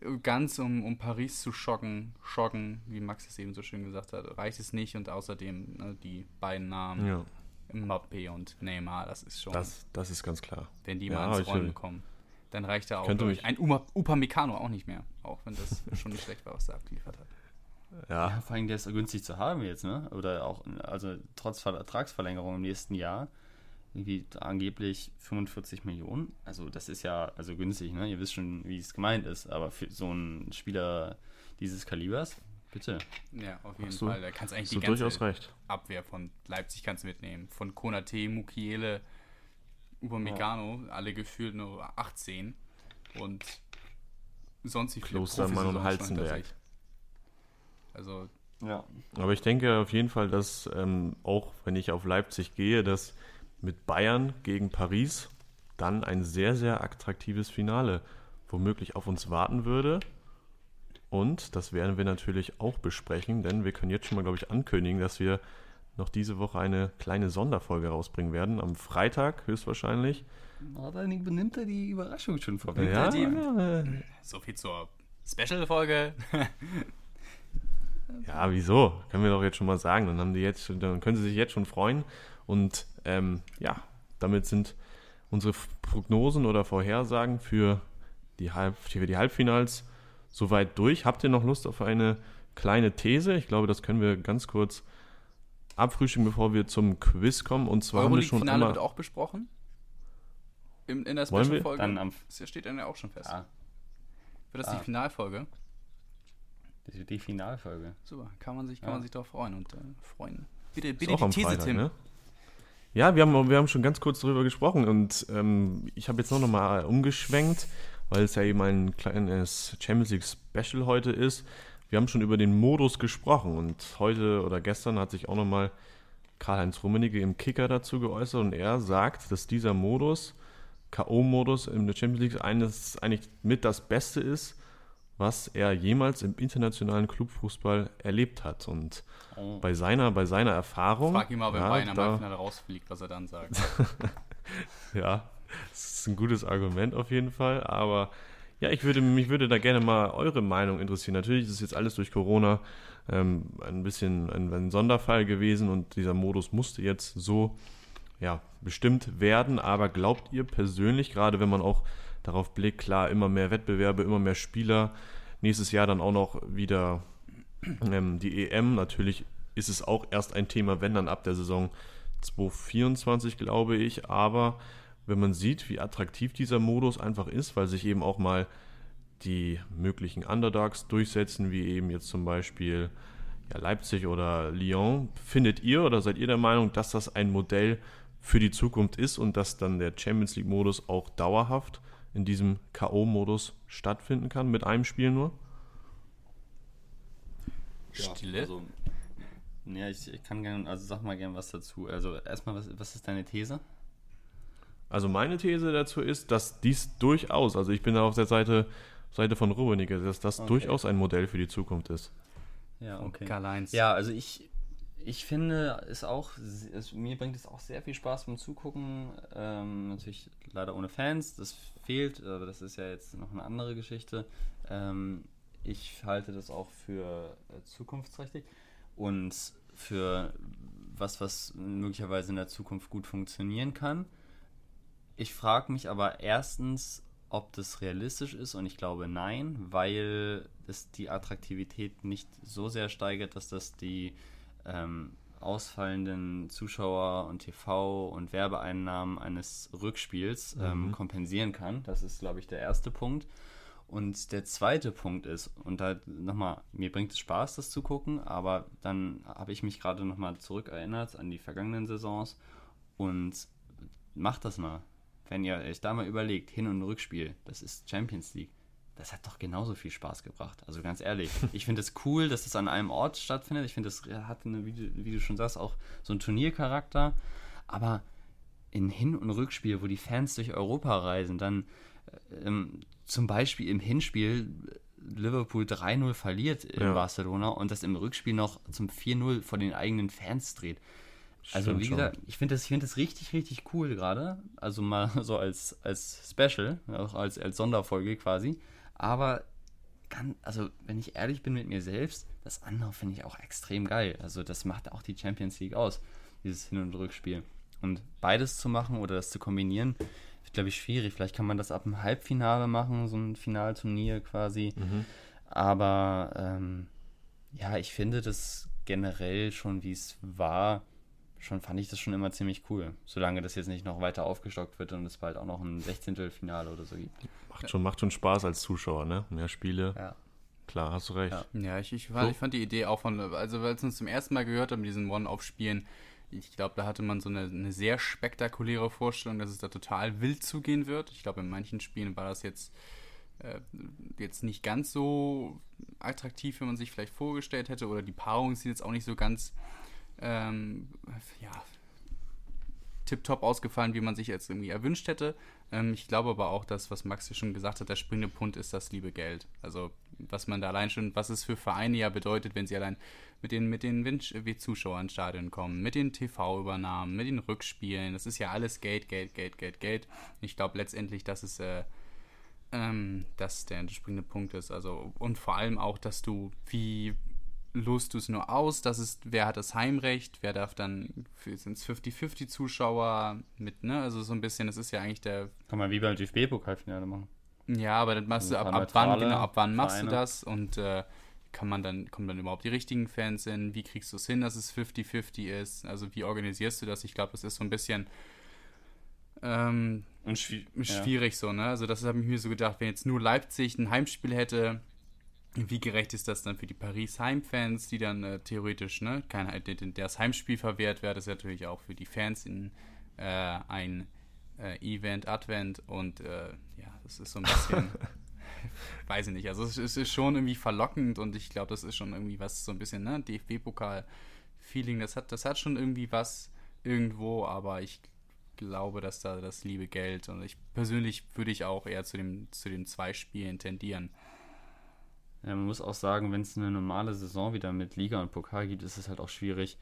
äh, ganz um, um Paris zu schocken, schocken, wie Max es eben so schön gesagt hat, reicht es nicht und außerdem ne, die beiden Namen ja, Mbappé und Neymar, das ist schon, das, das ist ganz klar. wenn die ja, mal ins Rollen kommen, dann reicht da auch mich- ein Upamecano auch nicht mehr, auch wenn das schon nicht schlecht war, was er abgeliefert hat. Ja, Ja, vor allem der ist günstig zu haben jetzt, ne? Oder auch, also trotz Vertragsverlängerung im nächsten Jahr. Irgendwie angeblich 45 Millionen. Also das ist ja also günstig, ne? Ihr wisst schon, wie es gemeint ist. Aber für so einen Spieler dieses Kalibers, bitte. Ja, auf jeden du- Fall, da kannst du eigentlich die ganze durchaus recht. Abwehr von Leipzig kannst du mitnehmen. Von Konate, Mukiele, Upamecano, alle gefühlt nur 18 und sonst wie viele Klostermann und Halzenberg. Also, Ja. Aber ich denke auf jeden Fall, dass ähm, auch wenn ich auf Leipzig gehe, dass mit Bayern gegen Paris dann ein sehr, sehr attraktives Finale womöglich auf uns warten würde. Und das werden wir natürlich auch besprechen, denn wir können jetzt schon mal, glaube ich, ankündigen, dass wir noch diese Woche eine kleine Sonderfolge rausbringen werden. Am Freitag höchstwahrscheinlich. Aber dann übernimmt er die Überraschung schon vorweg. Ja, die- ja, so viel zur Special-Folge. ja, wieso? Können wir doch jetzt schon mal sagen. Dann haben die jetzt, dann können sie sich jetzt schon freuen. Und ähm, ja, damit sind unsere Prognosen oder Vorhersagen für die, Halb für die Halbfinals soweit durch. Habt ihr noch Lust auf eine kleine These? Ich glaube, das können wir ganz kurz abfrühstücken, bevor wir zum Quiz kommen. Und zwar haben wir schon Finale wird auch besprochen. In, in der Special-Folge. Das steht dann ja auch schon fest. Ah. Wird das ah. die Finalfolge? Die, die Finalfolge. Super, kann man sich, kann ja. man sich darauf freuen und äh, freuen. Bitte, bitte die These, Freitag, Tim. Ne? Ja, wir haben, wir haben schon ganz kurz darüber gesprochen und ähm, ich habe jetzt noch mal umgeschwenkt, weil es ja eben ein kleines Champions League Special heute ist. Wir haben schon über den Modus gesprochen und heute oder gestern hat sich auch noch mal Karl-Heinz Rummenigge im Kicker dazu geäußert und er sagt, dass dieser Modus, K.O.-Modus in der Champions League, eines, eigentlich mit das Beste ist, was er jemals im internationalen Clubfußball erlebt hat. Und oh. bei, seiner, bei seiner Erfahrung. Frag ihn mal, wenn ja, Bayern am Halbfinale rausfliegt, was er dann sagt. ja, das ist ein gutes Argument auf jeden Fall. Aber ja, ich würde, mich würde da gerne mal eure Meinung interessieren. Natürlich ist es jetzt alles durch Corona ähm, ein bisschen ein, ein, Sonderfall gewesen und dieser Modus musste jetzt so ja, bestimmt werden. Aber glaubt ihr persönlich, gerade wenn man auch darauf blickt, klar, immer mehr Wettbewerbe, immer mehr Spieler. Nächstes Jahr dann auch noch wieder ähm, die EM. Natürlich ist es auch erst ein Thema, wenn dann ab der Saison 2024, glaube ich. Aber wenn man sieht, wie attraktiv dieser Modus einfach ist, weil sich eben auch mal die möglichen Underdogs durchsetzen, wie eben jetzt zum Beispiel ja, Leipzig oder Lyon. Findet ihr oder seid ihr der Meinung, dass das ein Modell für die Zukunft ist und dass dann der Champions League-Modus auch dauerhaft in diesem K.O.-Modus stattfinden kann, mit einem Spiel nur? Stille? Also, ja, ich, ich kann gerne, also sag mal gerne was dazu. Also erstmal, was, was ist deine These? Also meine These dazu ist, dass dies durchaus, also ich bin da auf der Seite, Seite von Rummenigge, dass das okay. durchaus ein Modell für die Zukunft ist. Ja, okay. Karl-Heinz. Ja, also ich, ich finde es auch, es, mir bringt es auch sehr viel Spaß beim Zugucken. Ähm, natürlich leider ohne Fans, das fehlt, aber das ist ja jetzt noch eine andere Geschichte. Ähm, ich halte das auch für äh, zukunftsträchtig und für was, was möglicherweise in der Zukunft gut funktionieren kann. Ich frage mich aber erstens, ob das realistisch ist und ich glaube nein, weil es die Attraktivität nicht so sehr steigert, dass das die ähm, ausfallenden Zuschauer und TV- und Werbeeinnahmen eines Rückspiels ähm, mhm. kompensieren kann. Das ist, glaube ich, der erste Punkt. Und der zweite Punkt ist, und da nochmal, mir bringt es Spaß, das zu gucken, aber dann habe ich mich gerade nochmal zurückerinnert an die vergangenen Saisons und macht das mal. Wenn ihr euch da mal überlegt, Hin- und Rückspiel, das ist Champions League das hat doch genauso viel Spaß gebracht. Also ganz ehrlich, ich finde es cool, dass es an einem Ort stattfindet. Ich finde, das hat, eine, wie, du, wie du schon sagst, auch so einen Turniercharakter. Aber in Hin- und Rückspiel, wo die Fans durch Europa reisen, dann äh, ähm, zum Beispiel im Hinspiel Liverpool 3-0 verliert in ja. Barcelona und das im Rückspiel noch zum 4-0 vor den eigenen Fans dreht. Also Stimmt wie gesagt, ich finde das, find das richtig, richtig cool gerade. Also mal so als, als Special, auch als, als Sonderfolge quasi. Aber kann, also wenn ich ehrlich bin mit mir selbst, das andere finde ich auch extrem geil. Also das macht auch die Champions League aus, dieses Hin- und Rückspiel. Und beides zu machen oder das zu kombinieren, wird, glaube ich, schwierig. Vielleicht kann man das ab dem Halbfinale machen, so ein Finalturnier quasi. Mhm. Aber ähm, ja, ich finde das generell schon, wie es war, schon fand ich das schon immer ziemlich cool. Solange das jetzt nicht noch weiter aufgestockt wird und es bald auch noch ein 16. Finale oder so gibt. Macht schon, macht schon Spaß als Zuschauer, ne? Mehr Spiele. Ja. Klar, hast du recht. Ja, ja ich, ich, fand, so? ich fand die Idee auch von, also weil es uns zum ersten Mal gehört haben, diesen One-Off-Spielen, ich glaube, da hatte man so eine, eine, sehr spektakuläre Vorstellung, dass es da total wild zugehen wird. Ich glaube, in manchen Spielen war das jetzt, äh, jetzt nicht ganz so attraktiv, wie man sich vielleicht vorgestellt hätte, oder die Paarung sieht jetzt auch nicht so ganz ähm, ja, tipptopp ausgefallen, wie man sich jetzt irgendwie erwünscht hätte. Ähm, ich glaube aber auch, dass, was Max hier schon gesagt hat, der springende Punkt ist das liebe Geld. Also, was man da allein schon, was es für Vereine ja bedeutet, wenn sie allein mit den, mit den Zuschauern ins Stadion kommen, mit den TV-Übernahmen, mit den Rückspielen. Das ist ja alles Geld, Geld, Geld, Geld, Geld. Ich glaube letztendlich, dass es äh, ähm, das der entspringende Punkt ist. Also, und vor allem auch, dass du, wie lost du es nur aus, das ist, wer hat das Heimrecht, wer darf dann, sind es 50-50 Zuschauer mit, ne? Also so ein bisschen, das ist ja eigentlich der. Kann man wie beim DFB-Pokalfinale machen. Ja, aber dann machst Also du ab, ab wann, genau, ab wann machst du Vereine. das und äh, kann man dann, kommen dann überhaupt die richtigen Fans hin? Wie kriegst du es hin, dass es 50-50 ist? Also wie organisierst du das? Ich glaube, das ist so ein bisschen ähm, Und schwi ja. schwierig so, ne? Also das habe ich mir so gedacht, wenn jetzt nur Leipzig ein Heimspiel hätte, wie gerecht ist das dann für die Paris Heimfans, die dann äh, theoretisch, ne, kein, das Heimspiel verwehrt wäre, das ist natürlich auch für die Fans in, äh, ein äh, Event, Advent und äh, ja, das ist so ein bisschen, weiß ich nicht, also es, es ist schon irgendwie verlockend und ich glaube, das ist schon irgendwie was, so ein bisschen, ne, DFB-Pokal-Feeling, das hat, das hat schon irgendwie was irgendwo, aber ich glaube, dass da das liebe Geld und ich persönlich würde ich auch eher zu dem, zu den zwei Spielen tendieren. Ja, man muss auch sagen, wenn es eine normale Saison wieder mit Liga und Pokal gibt, ist es halt auch schwierig,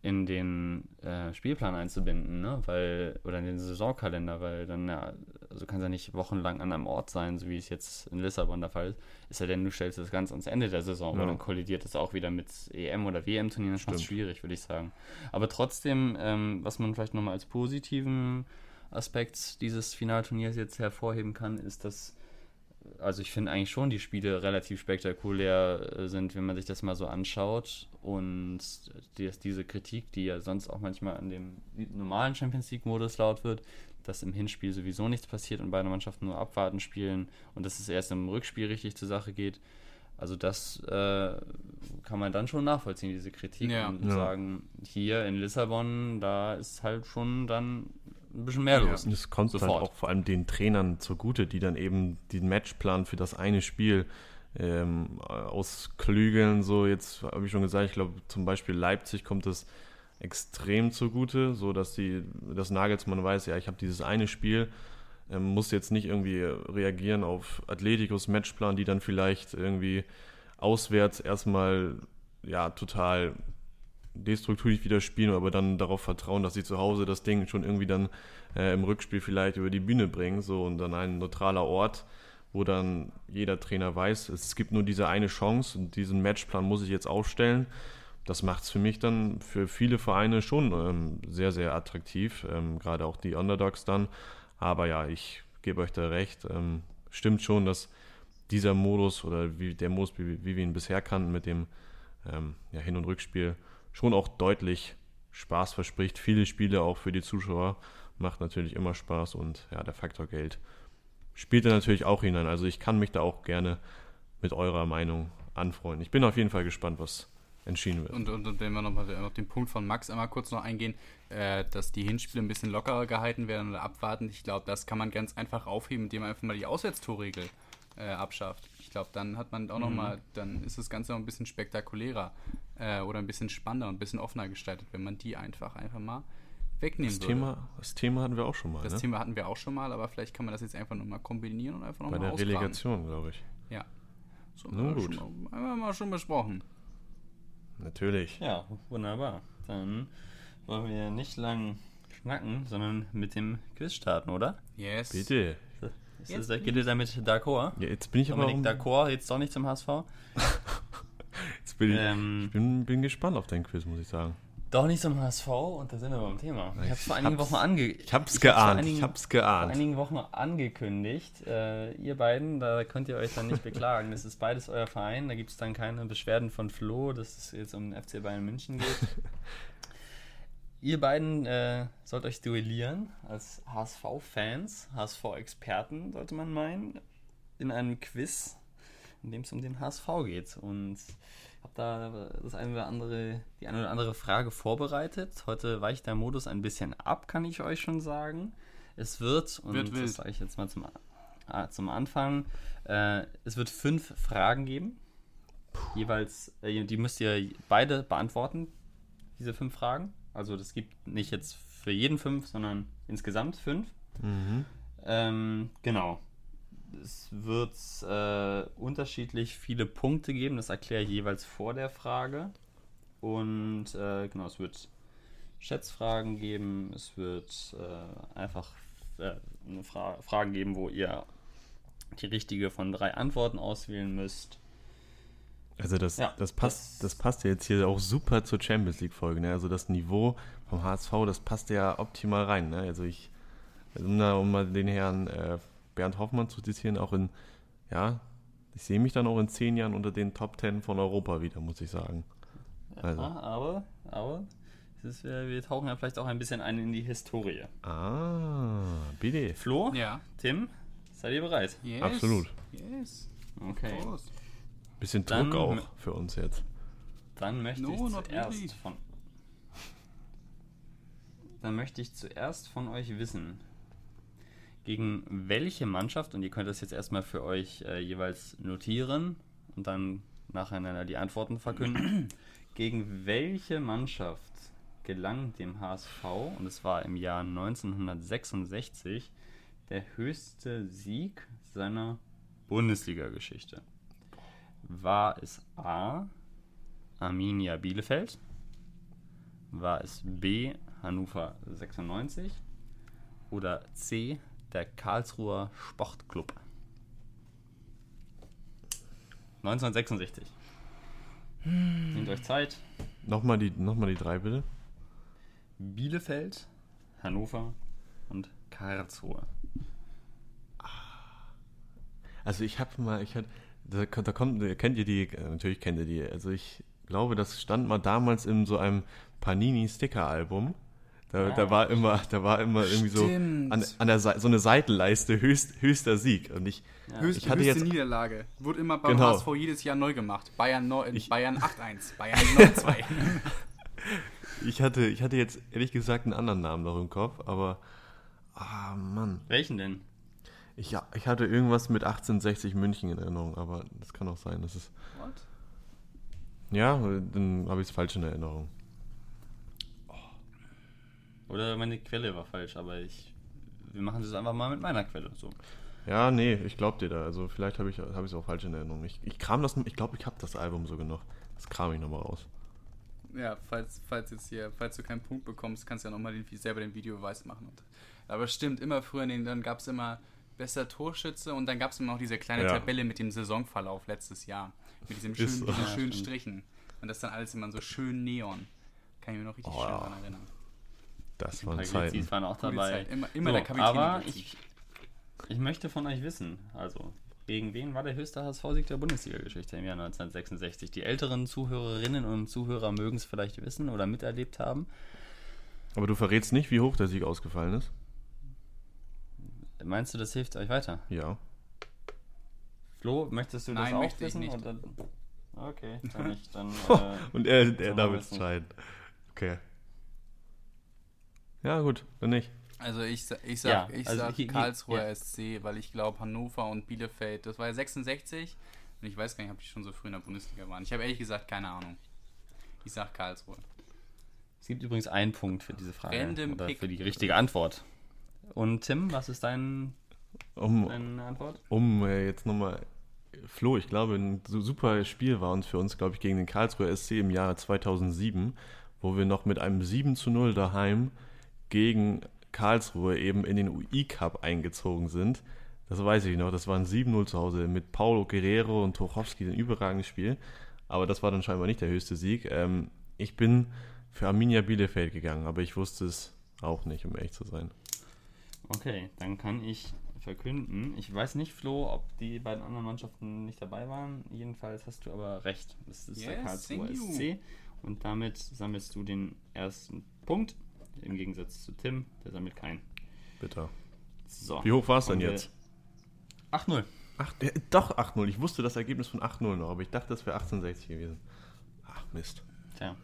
in den äh, Spielplan einzubinden, ne? Weil, oder in den Saisonkalender, weil dann ja, also kann es ja nicht wochenlang an einem Ort sein, so wie es jetzt in Lissabon der Fall ist. Ist ja denn, du stellst das ganz ans Ende der Saison, Ja. weil dann kollidiert es auch wieder mit EM oder WM-Turnieren, das Stimmt. schwierig, würde ich sagen. Aber trotzdem, ähm, was man vielleicht nochmal als positiven Aspekt dieses Finalturniers jetzt hervorheben kann, ist, dass also ich finde eigentlich schon, die Spiele relativ spektakulär äh, sind, wenn man sich das mal so anschaut. Und die, diese Kritik, die ja sonst auch manchmal an dem normalen Champions League-Modus laut wird, dass im Hinspiel sowieso nichts passiert und beide Mannschaften nur abwarten spielen und dass es erst im Rückspiel richtig zur Sache geht. Also das äh, kann man dann schon nachvollziehen, diese Kritik. Ja. Und Ja. sagen, hier in Lissabon, da ist halt schon dann ein bisschen mehr Ja. los. Und das kommt halt Sofort. auch vor allem den Trainern zugute, die dann eben den Matchplan für das eine Spiel ähm, ausklügeln. So, jetzt habe ich schon gesagt, ich glaube zum Beispiel Leipzig kommt das extrem zugute, so dass die, dass Nagelsmann weiß, ja, ich habe dieses eine Spiel, ähm, muss jetzt nicht irgendwie reagieren auf Atleticos Matchplan, die dann vielleicht irgendwie auswärts erstmal ja total destruktiv wieder spielen, aber dann darauf vertrauen, dass sie zu Hause das Ding schon irgendwie dann äh, im Rückspiel vielleicht über die Bühne bringen, so und dann ein neutraler Ort, wo dann jeder Trainer weiß, es gibt nur diese eine Chance und diesen Matchplan muss ich jetzt aufstellen. Das macht es für mich dann für viele Vereine schon ähm, sehr, sehr attraktiv, ähm, gerade auch die Underdogs dann. Aber ja, ich gebe euch da recht. Ähm, stimmt schon, dass dieser Modus oder wie der Modus, wie, wie wir ihn bisher kannten, mit dem ähm, ja, Hin- und Rückspiel, schon auch deutlich Spaß verspricht. Viele Spiele auch für die Zuschauer macht natürlich immer Spaß und ja, der Faktor Geld spielt da natürlich auch hinein. Also ich kann mich da auch gerne mit eurer Meinung anfreunden. Ich bin auf jeden Fall gespannt, was entschieden wird. Und, und, und wenn wir nochmal auf den Punkt von Max einmal kurz noch eingehen, äh, dass die Hinspiele ein bisschen lockerer gehalten werden oder abwarten, ich glaube, das kann man ganz einfach aufheben, indem man einfach mal die Auswärtstorregel äh, abschafft. Ich glaube, dann hat man auch noch mal, dann ist das Ganze noch ein bisschen spektakulärer äh, oder ein bisschen spannender und ein bisschen offener gestaltet, wenn man die einfach einfach mal wegnehmen Das würde. Thema, das Thema hatten wir auch schon mal, das ne? Thema hatten wir auch schon mal, aber vielleicht kann man das jetzt einfach nochmal kombinieren und einfach Bei nochmal der ausgraben. Relegation, glaube ich. Ja. So, Nun gut. Schon mal, einmal mal schon besprochen. Natürlich. Ja, wunderbar. Dann wollen wir nicht lang schnacken, sondern mit dem Quiz starten, oder? Yes. Bitte. Ist Jetzt das, geht ihr damit d'accord? Ja, jetzt bin ich aber Dominik d'accord, jetzt doch nicht zum HSV? jetzt bin ich, Ähm, ich bin, bin gespannt auf dein Quiz, muss ich sagen. Doch nicht zum HSV und da sind wir beim Thema. Ich habe es vor einigen hab's- Wochen ange Ich hab's ich geahnt, vor einigen, ich hab's vor geahnt. einigen Wochen angekündigt. Äh, ihr beiden, da könnt ihr euch dann nicht beklagen. Das ist beides euer Verein. Da gibt es dann keine Beschwerden von Flo, dass es jetzt um den FC Bayern München geht. ihr beiden äh, sollt euch duellieren als HSV-Fans, HSV-Experten, sollte man meinen, in einem Quiz, in dem es um den HSV geht. Und habe da das eine oder andere, die eine oder andere Frage vorbereitet. Heute weicht der Modus ein bisschen ab, kann ich euch schon sagen. Es wird, und Wird das sage ich jetzt mal zum, ah, zum Anfang, äh, es wird fünf Fragen geben. Jeweils, äh, die müsst ihr beide beantworten, diese fünf Fragen. Also das gibt nicht jetzt für jeden fünf, sondern insgesamt fünf. Mhm. Ähm, genau. Es wird äh, unterschiedlich viele Punkte geben, das erkläre ich jeweils vor der Frage. Und äh, genau, es wird Schätzfragen geben, es wird äh, einfach äh, eine Fra Fragen geben, wo ihr die richtige von drei Antworten auswählen müsst. Also das, Ja, das, passt, das- das passt ja jetzt hier auch super zur Champions League-Folge. Ne? Also das Niveau vom HSV, das passt ja optimal rein. Ne? Also ich, also um, da, um mal den Herrn äh, Bernd Hoffmann zu zitieren, auch in, ja, ich sehe mich dann auch in zehn Jahren unter den Top Ten von Europa wieder, muss ich sagen. Also. Ja, aber, aber es ist, wir, wir tauchen ja vielleicht auch ein bisschen ein in die Historie. Ah, bitte. Flo, Ja. Tim, seid ihr bereit? Yes. Absolut. Yes. Okay. Prost. Bisschen Dann- Druck auch für uns jetzt. Dann möchte No, ich zuerst really. von. Dann möchte ich zuerst von euch wissen, gegen welche Mannschaft, und ihr könnt das jetzt erstmal für euch äh, jeweils notieren und dann nacheinander die Antworten verkünden, gegen welche Mannschaft gelang dem HSV, und es war im Jahr 1966, der höchste Sieg seiner Bundesliga-Geschichte? War es A. Arminia Bielefeld? War es B. Hannover 96? Oder C. Der Karlsruher Sportclub? 1966. Nehmt euch Zeit. Nochmal die, noch mal die drei, bitte. Bielefeld, Hannover und Karlsruhe. Also ich habe mal, ich hatte, da, da kommt, kennt ihr die, äh, natürlich kennt ihr die, also ich glaube, das stand mal damals in so einem Panini-Sticker-Album. Da, da Ah. war immer, da war immer irgendwie so an, an der Seite, so eine Seitenleiste höchst, höchster Sieg. Und ich, Ja. Höchst, ich hatte höchste jetzt, Niederlage. Wurde immer beim Genau. HSV jedes Jahr neu gemacht. Bayern, neu, Ich- Bayern 8-1, Bayern 9-2. ich hatte, ich hatte jetzt ehrlich gesagt einen anderen Namen noch im Kopf, aber, ah, Mann. Welchen denn? Ich, ja, ich hatte irgendwas mit 1860 München in Erinnerung, aber das kann auch sein, das ist, What? ja, dann habe ich es falsch in Erinnerung. Oder meine Quelle war falsch, aber ich. Wir machen es einfach mal mit meiner Quelle. So. Ja, nee, ich glaub dir da. Also vielleicht habe ich es hab auch falsch in Erinnerung. Ich, ich kram das, ich glaube, ich habe das Album sogar noch. Das kram ich nochmal raus. Ja, falls, falls jetzt hier, falls du keinen Punkt bekommst, kannst du ja nochmal den, selber den Videobeweis machen. Und, aber stimmt, immer früher, in den, dann gab es immer besser Torschütze und dann gab es immer auch diese kleine Ja. Tabelle mit dem Saisonverlauf letztes Jahr. Mit diesem Ist schönen, so. diesen schönen. Strichen. Und das dann alles immer so schön neon. Kann ich mir noch richtig Oh, schön ja. daran erinnern. Das waren Zeiten. Waren auch dabei. Zeit. Immer- immer so, der Kapitän Aber ich, ich möchte von euch wissen, also gegen wen war der höchste HSV-Sieg der Bundesliga-Geschichte im Jahr 1966? Die älteren Zuhörerinnen und Zuhörer mögen es vielleicht wissen oder miterlebt haben. Aber du verrätst nicht, wie hoch der Sieg ausgefallen ist? Meinst du, das hilft euch weiter? Ja. Flo, möchtest du das Nein, auch möchte ich wissen? nicht. Oder? Okay, dann nicht. Dann, äh, Und er, er damit wissen. entscheiden. Okay. Ja, gut, dann nicht. Also ich, ich sag, Ja, ich also sag hier- hier- Karlsruher ja. SC, weil ich glaube Hannover und Bielefeld, das war ja 66 und ich weiß gar nicht, ob die schon so früh in der Bundesliga waren. Ich habe ehrlich gesagt keine Ahnung. Ich sag Karlsruhe. es gibt übrigens einen Punkt für diese Frage. Random oder Pick. für die richtige Antwort. Und Tim, was ist dein, Um, deine Antwort? um äh, jetzt nochmal, Flo, ich glaube, ein su- super Spiel war uns für uns, glaube ich, gegen den Karlsruher SC im Jahre 2007, wo wir noch mit einem 7 zu 0 daheim gegen Karlsruhe eben in den UI-Cup eingezogen sind. Das weiß ich noch, das war ein 7-0 zu Hause mit Paulo Guerrero und Tuchowski, ein überragendes Spiel. Aber das war dann scheinbar nicht der höchste Sieg. Ähm, ich bin für Arminia Bielefeld gegangen, aber ich wusste es auch nicht, um ehrlich zu sein. Okay, dann kann ich verkünden. Ich weiß nicht, Flo, ob die beiden anderen Mannschaften nicht dabei waren. Jedenfalls hast du aber recht. Das ist der Yes, Karlsruher thank you. SC. Und damit sammelst du den ersten Punkt. Im Gegensatz zu Tim, der sammelt keinen. Bitte. So. Wie hoch war es denn jetzt? 8-0. Ach, äh, doch 8-0. Ich wusste das Ergebnis von 8-0 noch, aber ich dachte, das wäre 1860 gewesen. Ach, Mist. Tja.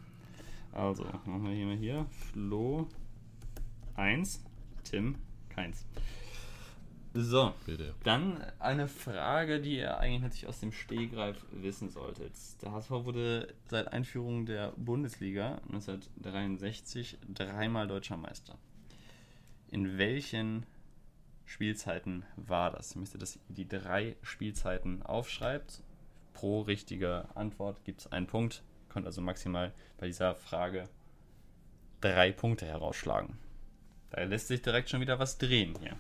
Also, machen wir hier mal hier. Flo 1, Tim keins. So. Bitte. Dann eine Frage, die ihr eigentlich natürlich aus dem Stehgreif wissen solltet. Der HSV wurde seit Einführung der Bundesliga 1963 dreimal deutscher Meister. In welchen Spielzeiten war das? Ich möchte, dass ihr die drei Spielzeiten aufschreibt. Pro richtige Antwort gibt es einen Punkt. Ihr könnt also maximal bei dieser Frage drei Punkte herausschlagen. Da lässt sich direkt schon wieder was drehen hier.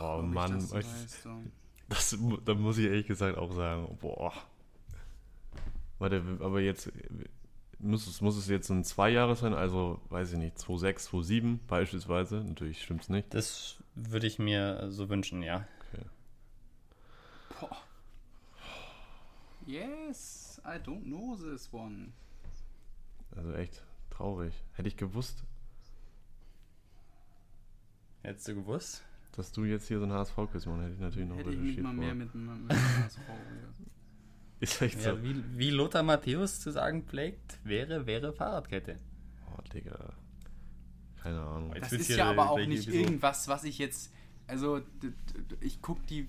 Oh ob ich Mann, das so ich-. Das, da muss ich ehrlich gesagt auch sagen, boah. Warte, aber jetzt muss es, muss es jetzt ein Zweijahres sein, also weiß ich nicht, 2,6, 2,7 beispielsweise. Natürlich stimmt's nicht. Das würde ich mir so wünschen, ja. Boah. Yes, I don't know this one. Also echt traurig. Hätte ich gewusst, Hättest du gewusst? dass du jetzt hier so ein HSV-Quiz machst, hätte ich natürlich noch Hätte ich mich recherchiert mal mehr mit, mit, HSV Ist echt so. Ja, wie, wie Lothar Matthäus zu sagen pflegt, wäre, wäre Fahrradkette. Oh, Digga. Keine Ahnung. Das ist ja aber auch nicht irgendwas, was ich jetzt. Also, d- d- ich gucke die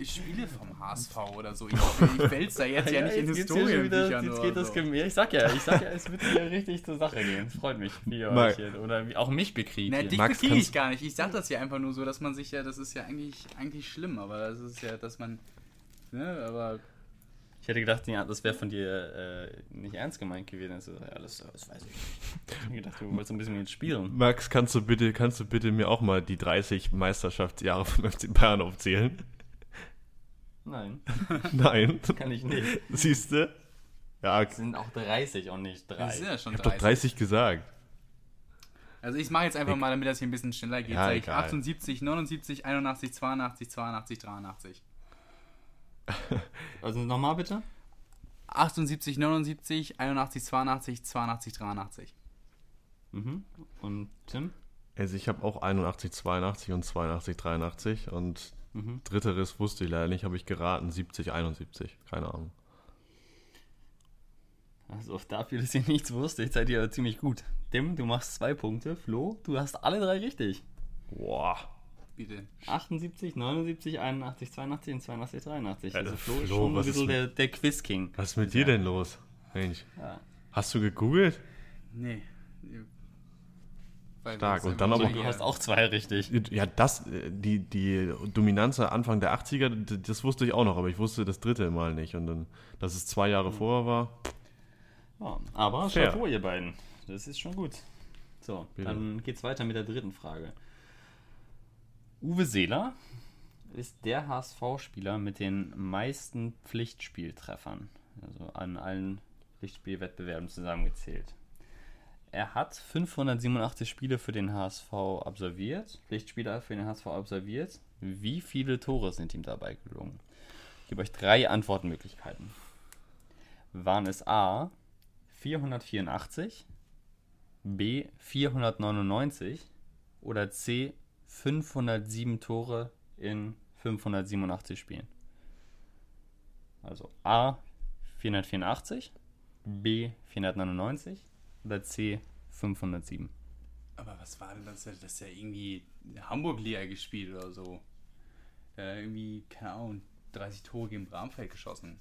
ich Spiele vom HSV oder so. Ich, ich wälz da jetzt ja, nicht in Historienbüchern jetzt geht das so. Ich sag ja, ich sag ja, es wird hier richtig zur Sache gehen. Es freut mich, wie ihr Mal- euch hier, oder wie auch mich bekriegt. Na, dich Max, bekriege ich gar nicht. Ich sag das ja einfach nur so, dass man sich ja, das ist ja eigentlich, eigentlich schlimm, aber das ist ja, dass man, ne, aber Ich hätte gedacht, ja, das wäre von dir äh, nicht ernst gemeint gewesen. Also, ja, das, das weiß ich nicht. Ich hätte gedacht, du wolltest ein bisschen mit spielen. Max, kannst du bitte, kannst du bitte mir auch mal die 30 Meisterschaftsjahre vom FC Bayern aufzählen? Nein, Nein. kann ich nicht. Siehst du? Ja, Es sind auch 30 und nicht das 3. sind ja schon ich hab doch 30. 30 gesagt. Also ich mache jetzt einfach mal, damit das hier ein bisschen schneller geht. Ja, sag ich egal. 78, 79, 81, 82, 82, 83. Also nochmal bitte? 78, 79, 81, 82, 82, 83. Mhm. Und Tim? Also ich habe auch 81, 82 und 82, 83 und Mhm. dritteres wusste ich leider nicht, habe ich geraten, 70, 71. Keine Ahnung. Also dafür, dass ihr nichts wusstet, seid ihr ziemlich gut. Tim, du machst zwei Punkte. Flo, du hast alle drei richtig. Boah. Bitte. 78, 79, 81, 82 und 82, 83. Ja, Also der Flo ist Flo, schon ein bisschen der, der Quiz-King. Was ist mit dir denn los? Mensch. Ja. Hast du gegoogelt? Nee. Weil Stark. Und dann aber- Du hast auch zwei richtig. Ja, das, die, die Dominanz Anfang der 80er, d- das wusste ich auch noch, aber ich wusste das dritte Mal nicht. Und dann, dass es zwei Jahre vorher war, Ja, aber Fair. Chapeau, ihr beiden. Das ist schon gut. So, Bitte. dann geht's weiter mit der dritten Frage. Uwe Seeler ist der HSV-Spieler mit den meisten Pflichtspieltreffern. Also an allen Pflichtspielwettbewerben zusammengezählt. Er hat 587 Spiele für den HSV absolviert, Pflichtspiele für den HSV absolviert. Wie viele Tore sind ihm dabei gelungen? Ich gebe euch drei Antwortmöglichkeiten. Waren es A 484, B 499 oder C 507 Tore in 587 Spielen? Also A 484, B 499 oder C 507. Aber was war denn das? Das ist ja irgendwie Hamburg-Liga gespielt oder so. Ja, irgendwie, keine Ahnung, 30 Tore gegen Bramfeld geschossen.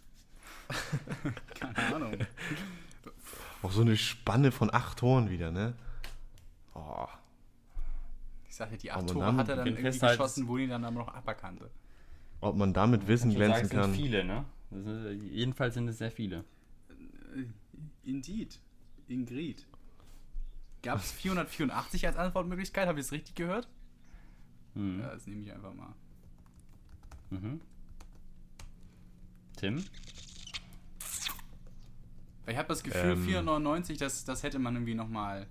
keine Ahnung. auch so eine Spanne von acht Toren wieder, ne? Oh, Ich sage, die acht Tore dann- hat er dann den irgendwie geschossen, wo die dann aber noch aberkannte. ob man damit Wissen Ich würde glänzen sagen, kann. sind viele, ne? Das ist, jedenfalls sind es sehr viele. Indeed. Ingrid. Gab es 484 als Antwortmöglichkeit? Habe ich es richtig gehört? Mhm. Ja, das nehme ich einfach mal. Mhm. Tim? Weil ich habe das Gefühl, Ähm. 499, das, das hätte man irgendwie nochmal,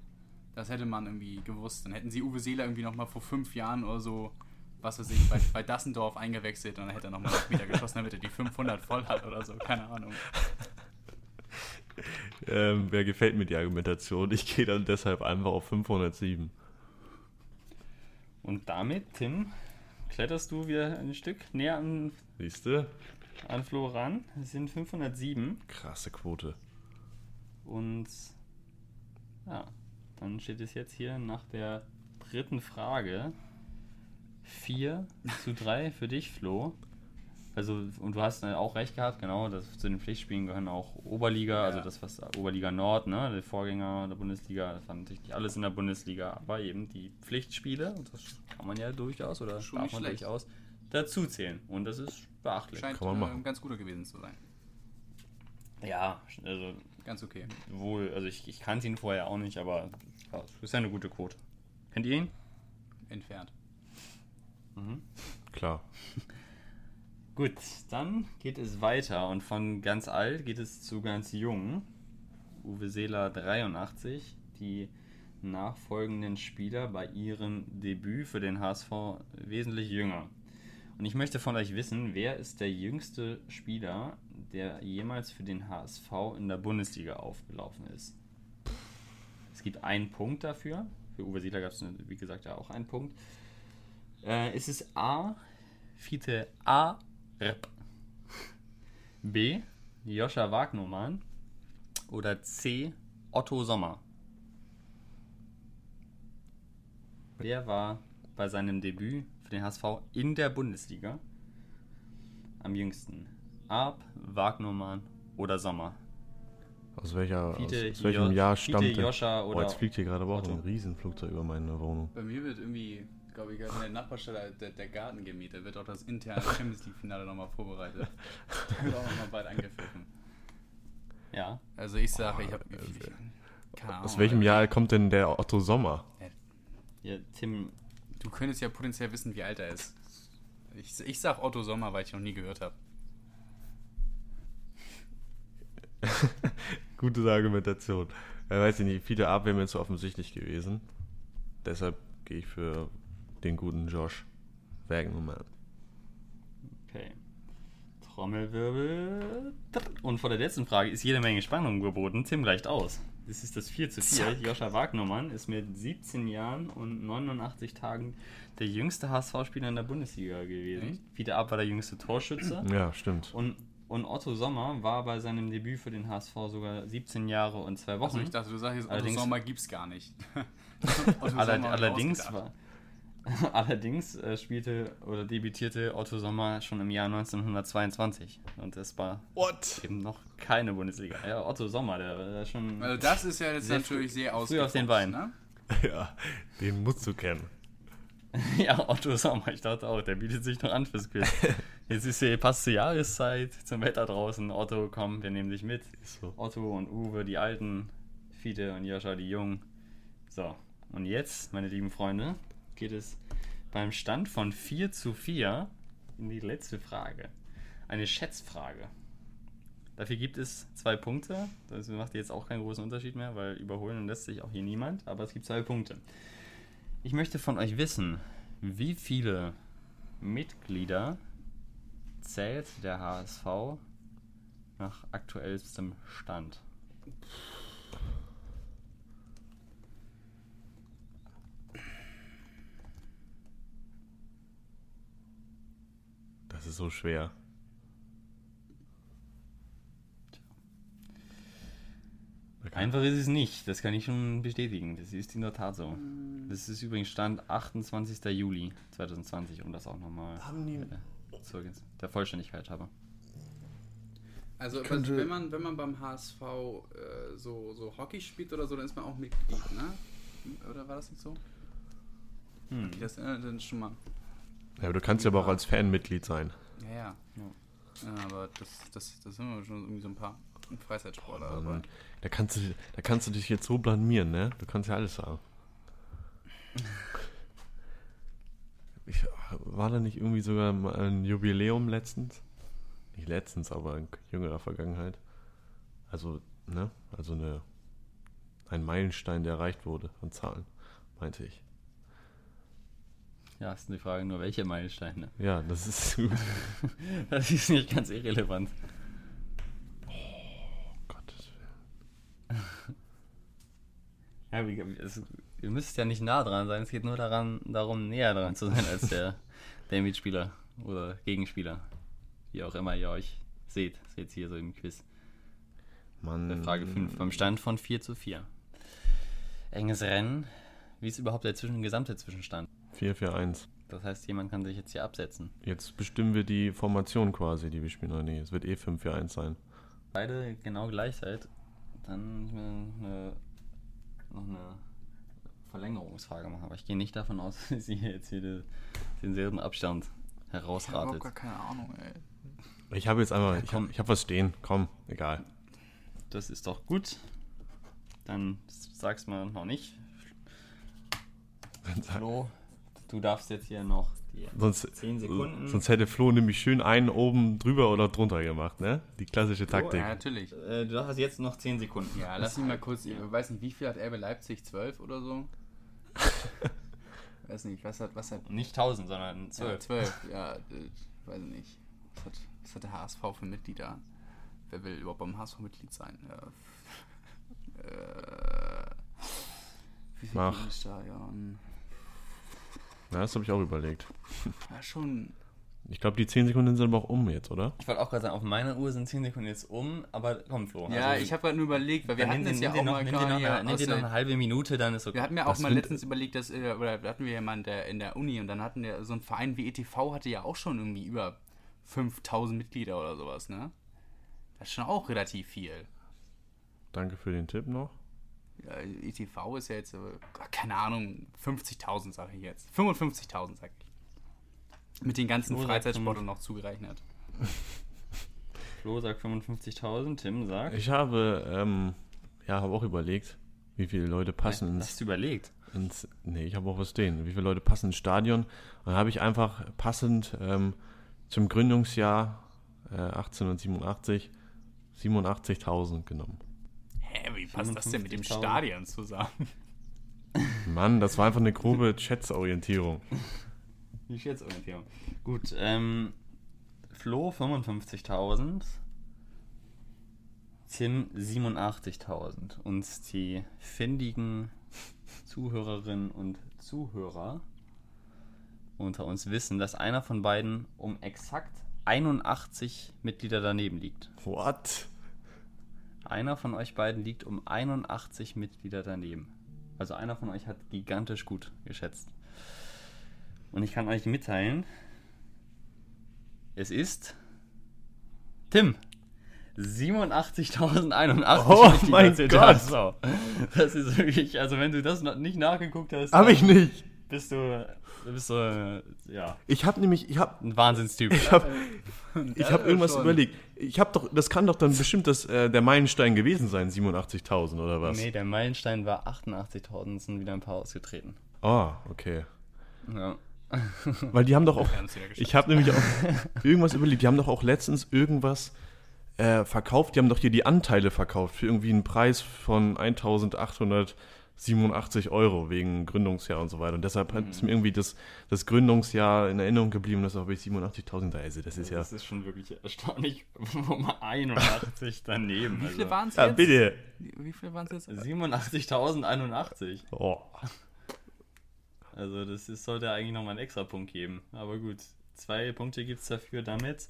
das hätte man irgendwie gewusst. Dann hätten sie Uwe Seeler irgendwie nochmal vor fünf Jahren oder so, was weiß ich, bei, bei Dassendorf eingewechselt und dann hätte er nochmal Meter geschossen, damit er die 500 voll hat oder so, keine Ahnung. Ähm, wer gefällt mir die Argumentation? Ich gehe dann deshalb einfach auf 507. Und damit, Tim, kletterst du wieder ein Stück näher an, Siehst du? an Flo ran. Es sind 507 Krasse Quote. und ja, dann steht es jetzt hier nach der dritten Frage 4 zu 3 für dich, Flo. Also, und du hast äh, auch recht gehabt, genau, dass zu den Pflichtspielen gehören auch Oberliga, Ja. also das, was Oberliga Nord, ne, der Vorgänger der Bundesliga, das war natürlich nicht alles in der Bundesliga, aber eben die Pflichtspiele, und das kann man ja durchaus oder Schon darf man schlecht. durchaus dazu zählen. Und das ist beachtlich. Scheint Kann man äh, machen. ein ganz guter gewesen zu sein. Ja, also Ganz okay. wohl, also ich, ich kannte ihn vorher auch nicht, aber ja, ist ja eine gute Quote. Kennt ihr ihn? Entfernt. Klar. Gut, dann geht es weiter und von ganz alt geht es zu ganz jung. Uwe Seeler 83, die nachfolgenden Spieler bei ihrem Debüt für den HSV wesentlich jünger. Und ich möchte von euch wissen, wer ist der jüngste Spieler, der jemals für den HSV in der Bundesliga aufgelaufen ist? Es gibt einen Punkt dafür. Für Uwe Seeler gab es, wie gesagt, ja auch einen Punkt. Äh, ist es A, Fiete A, Rep. B, Joscha Wagnermann. Oder C, Otto Sommer. Wer war bei seinem Debüt für den HSV in der Bundesliga am jüngsten? Ab, Wagnermann oder Sommer? Aus, welcher, Fiete, aus, aus welchem Jo- Jahr Fiete, stammt der? Joscha Oh, oder jetzt fliegt hier gerade aber auch ein Riesenflugzeug über meine Wohnung. Bei mir wird irgendwie, glaube ich, in der Nachbarstelle der, der Garten gemietet. Wird auch das interne Champions League-Finale nochmal vorbereitet. Da wird auch nochmal bald angepfiffen. Ja, Also ich sage, ich habe. Keine Ahnung. Aus welchem. Jahr kommt denn der Otto Sommer? ja Tim, Du könntest ja potenziell wissen, wie alt er ist. Ich, ich sag Otto Sommer, weil ich noch nie gehört habe. Gute Argumentation. Ja, weiß ich nicht, viele Ab wäre mir zu offensichtlich gewesen. Deshalb gehe ich für den guten Josh Wagnermann. okay. Trommelwirbel. Und vor der letzten Frage ist jede Menge Spannung geboten. Tim gleicht aus. Das ist das 4 zu 4. Zack. Joscha Wagnermann ist mit 17 Jahren und 89 Tagen der jüngste HSV-Spieler in der Bundesliga gewesen. Echt? Fiete Ab war der jüngste Torschütze. Ja, stimmt. Und, und Otto Sommer war bei seinem Debüt für den HSV sogar 17 Jahre und zwei Wochen. Also ich dachte, du sagst jetzt, Otto Allerdings- Sommer gibt's gar nicht. Allerdings war, allerdings äh, spielte oder debütierte Otto Sommer schon im Jahr 1922 und es war What? eben noch keine Bundesliga. Ja, Otto Sommer, der war schon Also das ist ja jetzt Sehr natürlich früh- sehr früh ausgefuchst, auf den Beinen. Ne? Ja, den musst du kennen. ja Otto Sommer. Ich dachte auch, der bietet sich noch an fürs Quiz. Jetzt ist hier passt zur Jahreszeit, zum Wetter draußen. Otto, komm, wir nehmen dich mit. So. Otto und Uwe, die Alten, Fiete und Joscha, die Jungen. So, und jetzt, meine lieben Freunde, geht es beim Stand von 4 zu 4 in die letzte Frage. Eine Schätzfrage. Dafür gibt es zwei Punkte. Das macht jetzt auch keinen großen Unterschied mehr, weil überholen lässt sich auch hier niemand. Aber es gibt zwei Punkte. Ich möchte von euch wissen, wie viele Mitglieder zählt der HSV nach aktuellstem Stand? Das ist so schwer. Kann- Einfach ist es nicht, das kann ich schon bestätigen. Das ist in der Tat so. Das ist übrigens Stand 28. Juli 2020, um das auch nochmal Haben die- äh, zur, der Vollständigkeit habe. Also wenn man wenn man beim HSV äh, so, so Hockey spielt oder so, dann ist man auch Mitglied, ne? Oder war das nicht so? Hm. Okay, das äh, dann schon mal. Ja, aber du kannst ja aber auch als Fan Mitglied sein. Ja, ja. ja aber das, das, das sind wir schon irgendwie so ein paar Freizeitsportler Mann, dabei. da, kannst du, da kannst du dich jetzt so blamieren, ne? Du kannst ja alles sagen. Ich, war da nicht irgendwie sogar ein Jubiläum letztens? Nicht letztens, aber in jüngerer Vergangenheit. Also, ne? Also eine, ein Meilenstein, der erreicht wurde an Zahlen, meinte ich. Ja, ist die Frage nur, welche Meilensteine. Ja, das ist. Das ist nicht ganz irrelevant. Ja, wie, es, ihr müsst ja nicht nah dran sein, es geht nur daran, darum, näher dran zu sein als der, der Mitspieler oder Gegenspieler. Wie auch immer ihr euch seht. Seht hier so im Quiz. Mann. Bei Frage 5 beim Stand von 4 zu 4. Enges Rennen. Wie ist überhaupt der zwischen, gesamte Zwischenstand? 4-4-1. Das heißt, jemand kann sich jetzt hier absetzen. Jetzt bestimmen wir die Formation quasi, die wir spielen. Oder nee, es wird eh 5-4-1 sein. Beide genau gleich seid, dann eine, noch eine Verlängerungsfrage machen. Aber ich gehe nicht davon aus, dass ihr jetzt hier de- denselben Abstand Ich habe herausratet. gar keine Ahnung, ey. Ich habe jetzt einfach, ich habe hab was stehen. Komm, egal. Das ist doch gut. Dann sag's mal noch nicht. Flo, du darfst jetzt hier noch Die Sonst, 10 Sekunden. sonst hätte Flo nämlich schön einen oben drüber oder drunter gemacht, ne? Die klassische Taktik. Ja, natürlich. Äh, du hast jetzt noch 10 Sekunden. Ja, lass mich mal kurz, ich weiß nicht, wie viel hat RB Leipzig? 12 oder so? weiß nicht, was hat, was hat Nicht 1000, sondern Ja, 12. 12, ja, äh, weiß ich nicht. Was hat, was hat der HSV für Mitglieder? Wer will überhaupt beim HSV Mitglied sein? Ja. Äh, wie viel Mach. Ja, das habe ich auch überlegt. Ja, schon. Ich glaube, die 10 Sekunden sind aber auch um jetzt, oder? Ich wollte auch gerade sagen, auf meiner Uhr sind 10 Sekunden jetzt um, aber komm, Flo. Ja, also, ich habe gerade nur überlegt, weil wir hatten es ja auch noch, mal nimm dir noch, ja, nimm aus dir noch eine halbe Minute, dann ist okay. Wir hatten ja auch Das mal letztens überlegt, dass, äh, oder da hatten wir ja mal in der, in der Uni und dann hatten wir so ein Verein wie ETV hatte ja auch schon irgendwie über 5000 Mitglieder oder sowas, ne? Das ist schon auch relativ viel. Danke für den Tipp noch. Ja, ETV ist ja jetzt, äh, keine Ahnung, 50.000 sage ich jetzt. 55.000 sag ich. Mit den ganzen Freizeitsportlern noch zugerechnet. Flo sagt 55.000, Tim sagt. Ich habe, ähm, ja, habe auch überlegt, wie viele Leute passen ins, Hast du überlegt? ins nee, ich habe auch was stehen. Wie viele Leute passen ins Stadion? Und dann habe ich einfach passend ähm, zum Gründungsjahr äh, 1887 87.000 genommen. Wie passt das denn mit dem 55.000? Stadion zusammen? Mann, das war einfach eine grobe Schätzorientierung. Wie Schätzorientierung. Gut, ähm, Flo 55.000, Tim 87.000. Und die findigen Zuhörerinnen und Zuhörer unter uns wissen, dass einer von beiden um exakt 81 Mitglieder daneben liegt. What? Einer von euch beiden liegt um 81 Mitglieder daneben. Also einer von euch hat gigantisch gut geschätzt. Und ich kann euch mitteilen, es ist Tim. 87.081. Oh mein Gott. Das ist wirklich, also wenn du das noch nicht nachgeguckt hast, Habe ich nicht. Bist du, bist du, äh, ja, Ich habe nämlich, ich habe ein Wahnsinnstyp. ich hab, ich Ja, hab irgendwas schon. überlegt. Ich habe doch, das kann doch dann bestimmt das, äh, der Meilenstein gewesen sein, 87.000 oder was? Nee, der Meilenstein war 88.000, sind wieder ein paar ausgetreten. Oh, okay. Ja. Weil die haben doch auch, ich habe nämlich auch irgendwas überlegt. Die haben doch auch letztens irgendwas äh, verkauft. Die haben doch hier die Anteile verkauft für irgendwie einen Preis von 1.887 Euro wegen Gründungsjahr und so weiter. Und deshalb hat es mir irgendwie das, das Gründungsjahr in Erinnerung geblieben. Das habe ich 87.000 da. Also das ist ja. Das ist schon wirklich erstaunlich. Um 81 daneben. Wie viele also. waren es Ja, jetzt? bitte. Wie viele waren es jetzt? 87.081. Oh. Also, das ist, sollte eigentlich nochmal einen extra Punkt geben. Aber gut, zwei Punkte gibt es dafür. Damit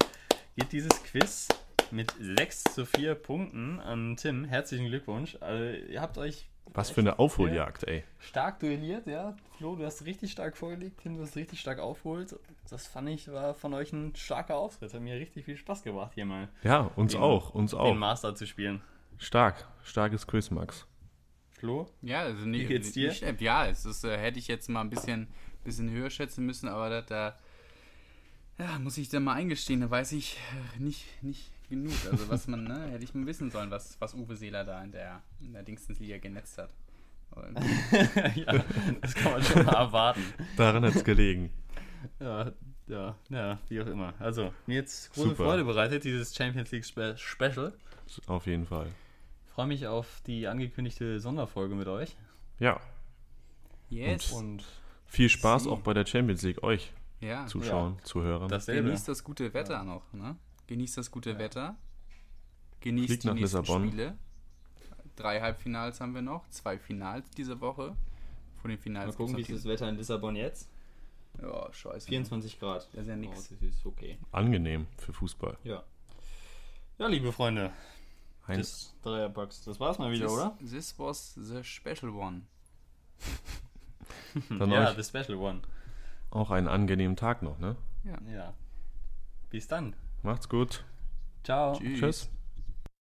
geht dieses Quiz mit 6 zu 4 Punkten an Tim. Herzlichen Glückwunsch. Also, ihr habt euch Was für eine Aufholjagd, ey. stark duelliert, ja. Flo, du hast richtig stark vorgelegt, Tim, du hast richtig stark aufgeholt. Das fand ich, war von euch ein starker Auftritt. Hat mir richtig viel Spaß gemacht, hier mal Ja, uns Den- auch, uns den auch. Master zu spielen. Stark, starkes Quiz, Max. Flo? Ja, also nee, Wie geht's dir? Nicht, ja, es ist, äh, hätte ich jetzt mal ein bisschen, bisschen höher schätzen müssen, aber da, da ja, muss ich dann mal eingestehen, da weiß ich äh, nicht, nicht genug. Also was man, ne, hätte ich mal wissen sollen, was, was Uwe Seeler da in der, in der Dingsensliga genetzt hat. Ja, das kann man schon mal erwarten. Daran hat es gelegen. Ja, ja, ja, wie auch immer. Also, mir jetzt große Super. Freude bereitet, dieses Champions League Spe Special. Auf jeden Fall. Ich freue mich auf die angekündigte Sonderfolge mit euch. Ja, yes. Und viel Spaß Sie. auch bei der Champions League euch ja, Zuschauern, Zuhörern. dasselbe. genießt das gute Wetter noch, ne? Genießt das gute Wetter. Genießt Fliegt die nach nächsten Lissabon. Spiele. Drei Halbfinals haben wir noch, zwei Finals diese Woche. Von den Mal Finals gucken, wie ist das Wetter in Lissabon jetzt? Ja, scheiße. 24 Grad. Das ist ja nix. Oh, das ist okay. Angenehm für Fußball. Ja. Ja, liebe Freunde, Ein, das Dreierbox, das war's mal wieder, this, oder? This was the special one. dann ja, the special one. auch einen angenehmen Tag noch, ne? Ja. Ja. Bis dann. Macht's gut. Ciao. Tschüss. Tschüss.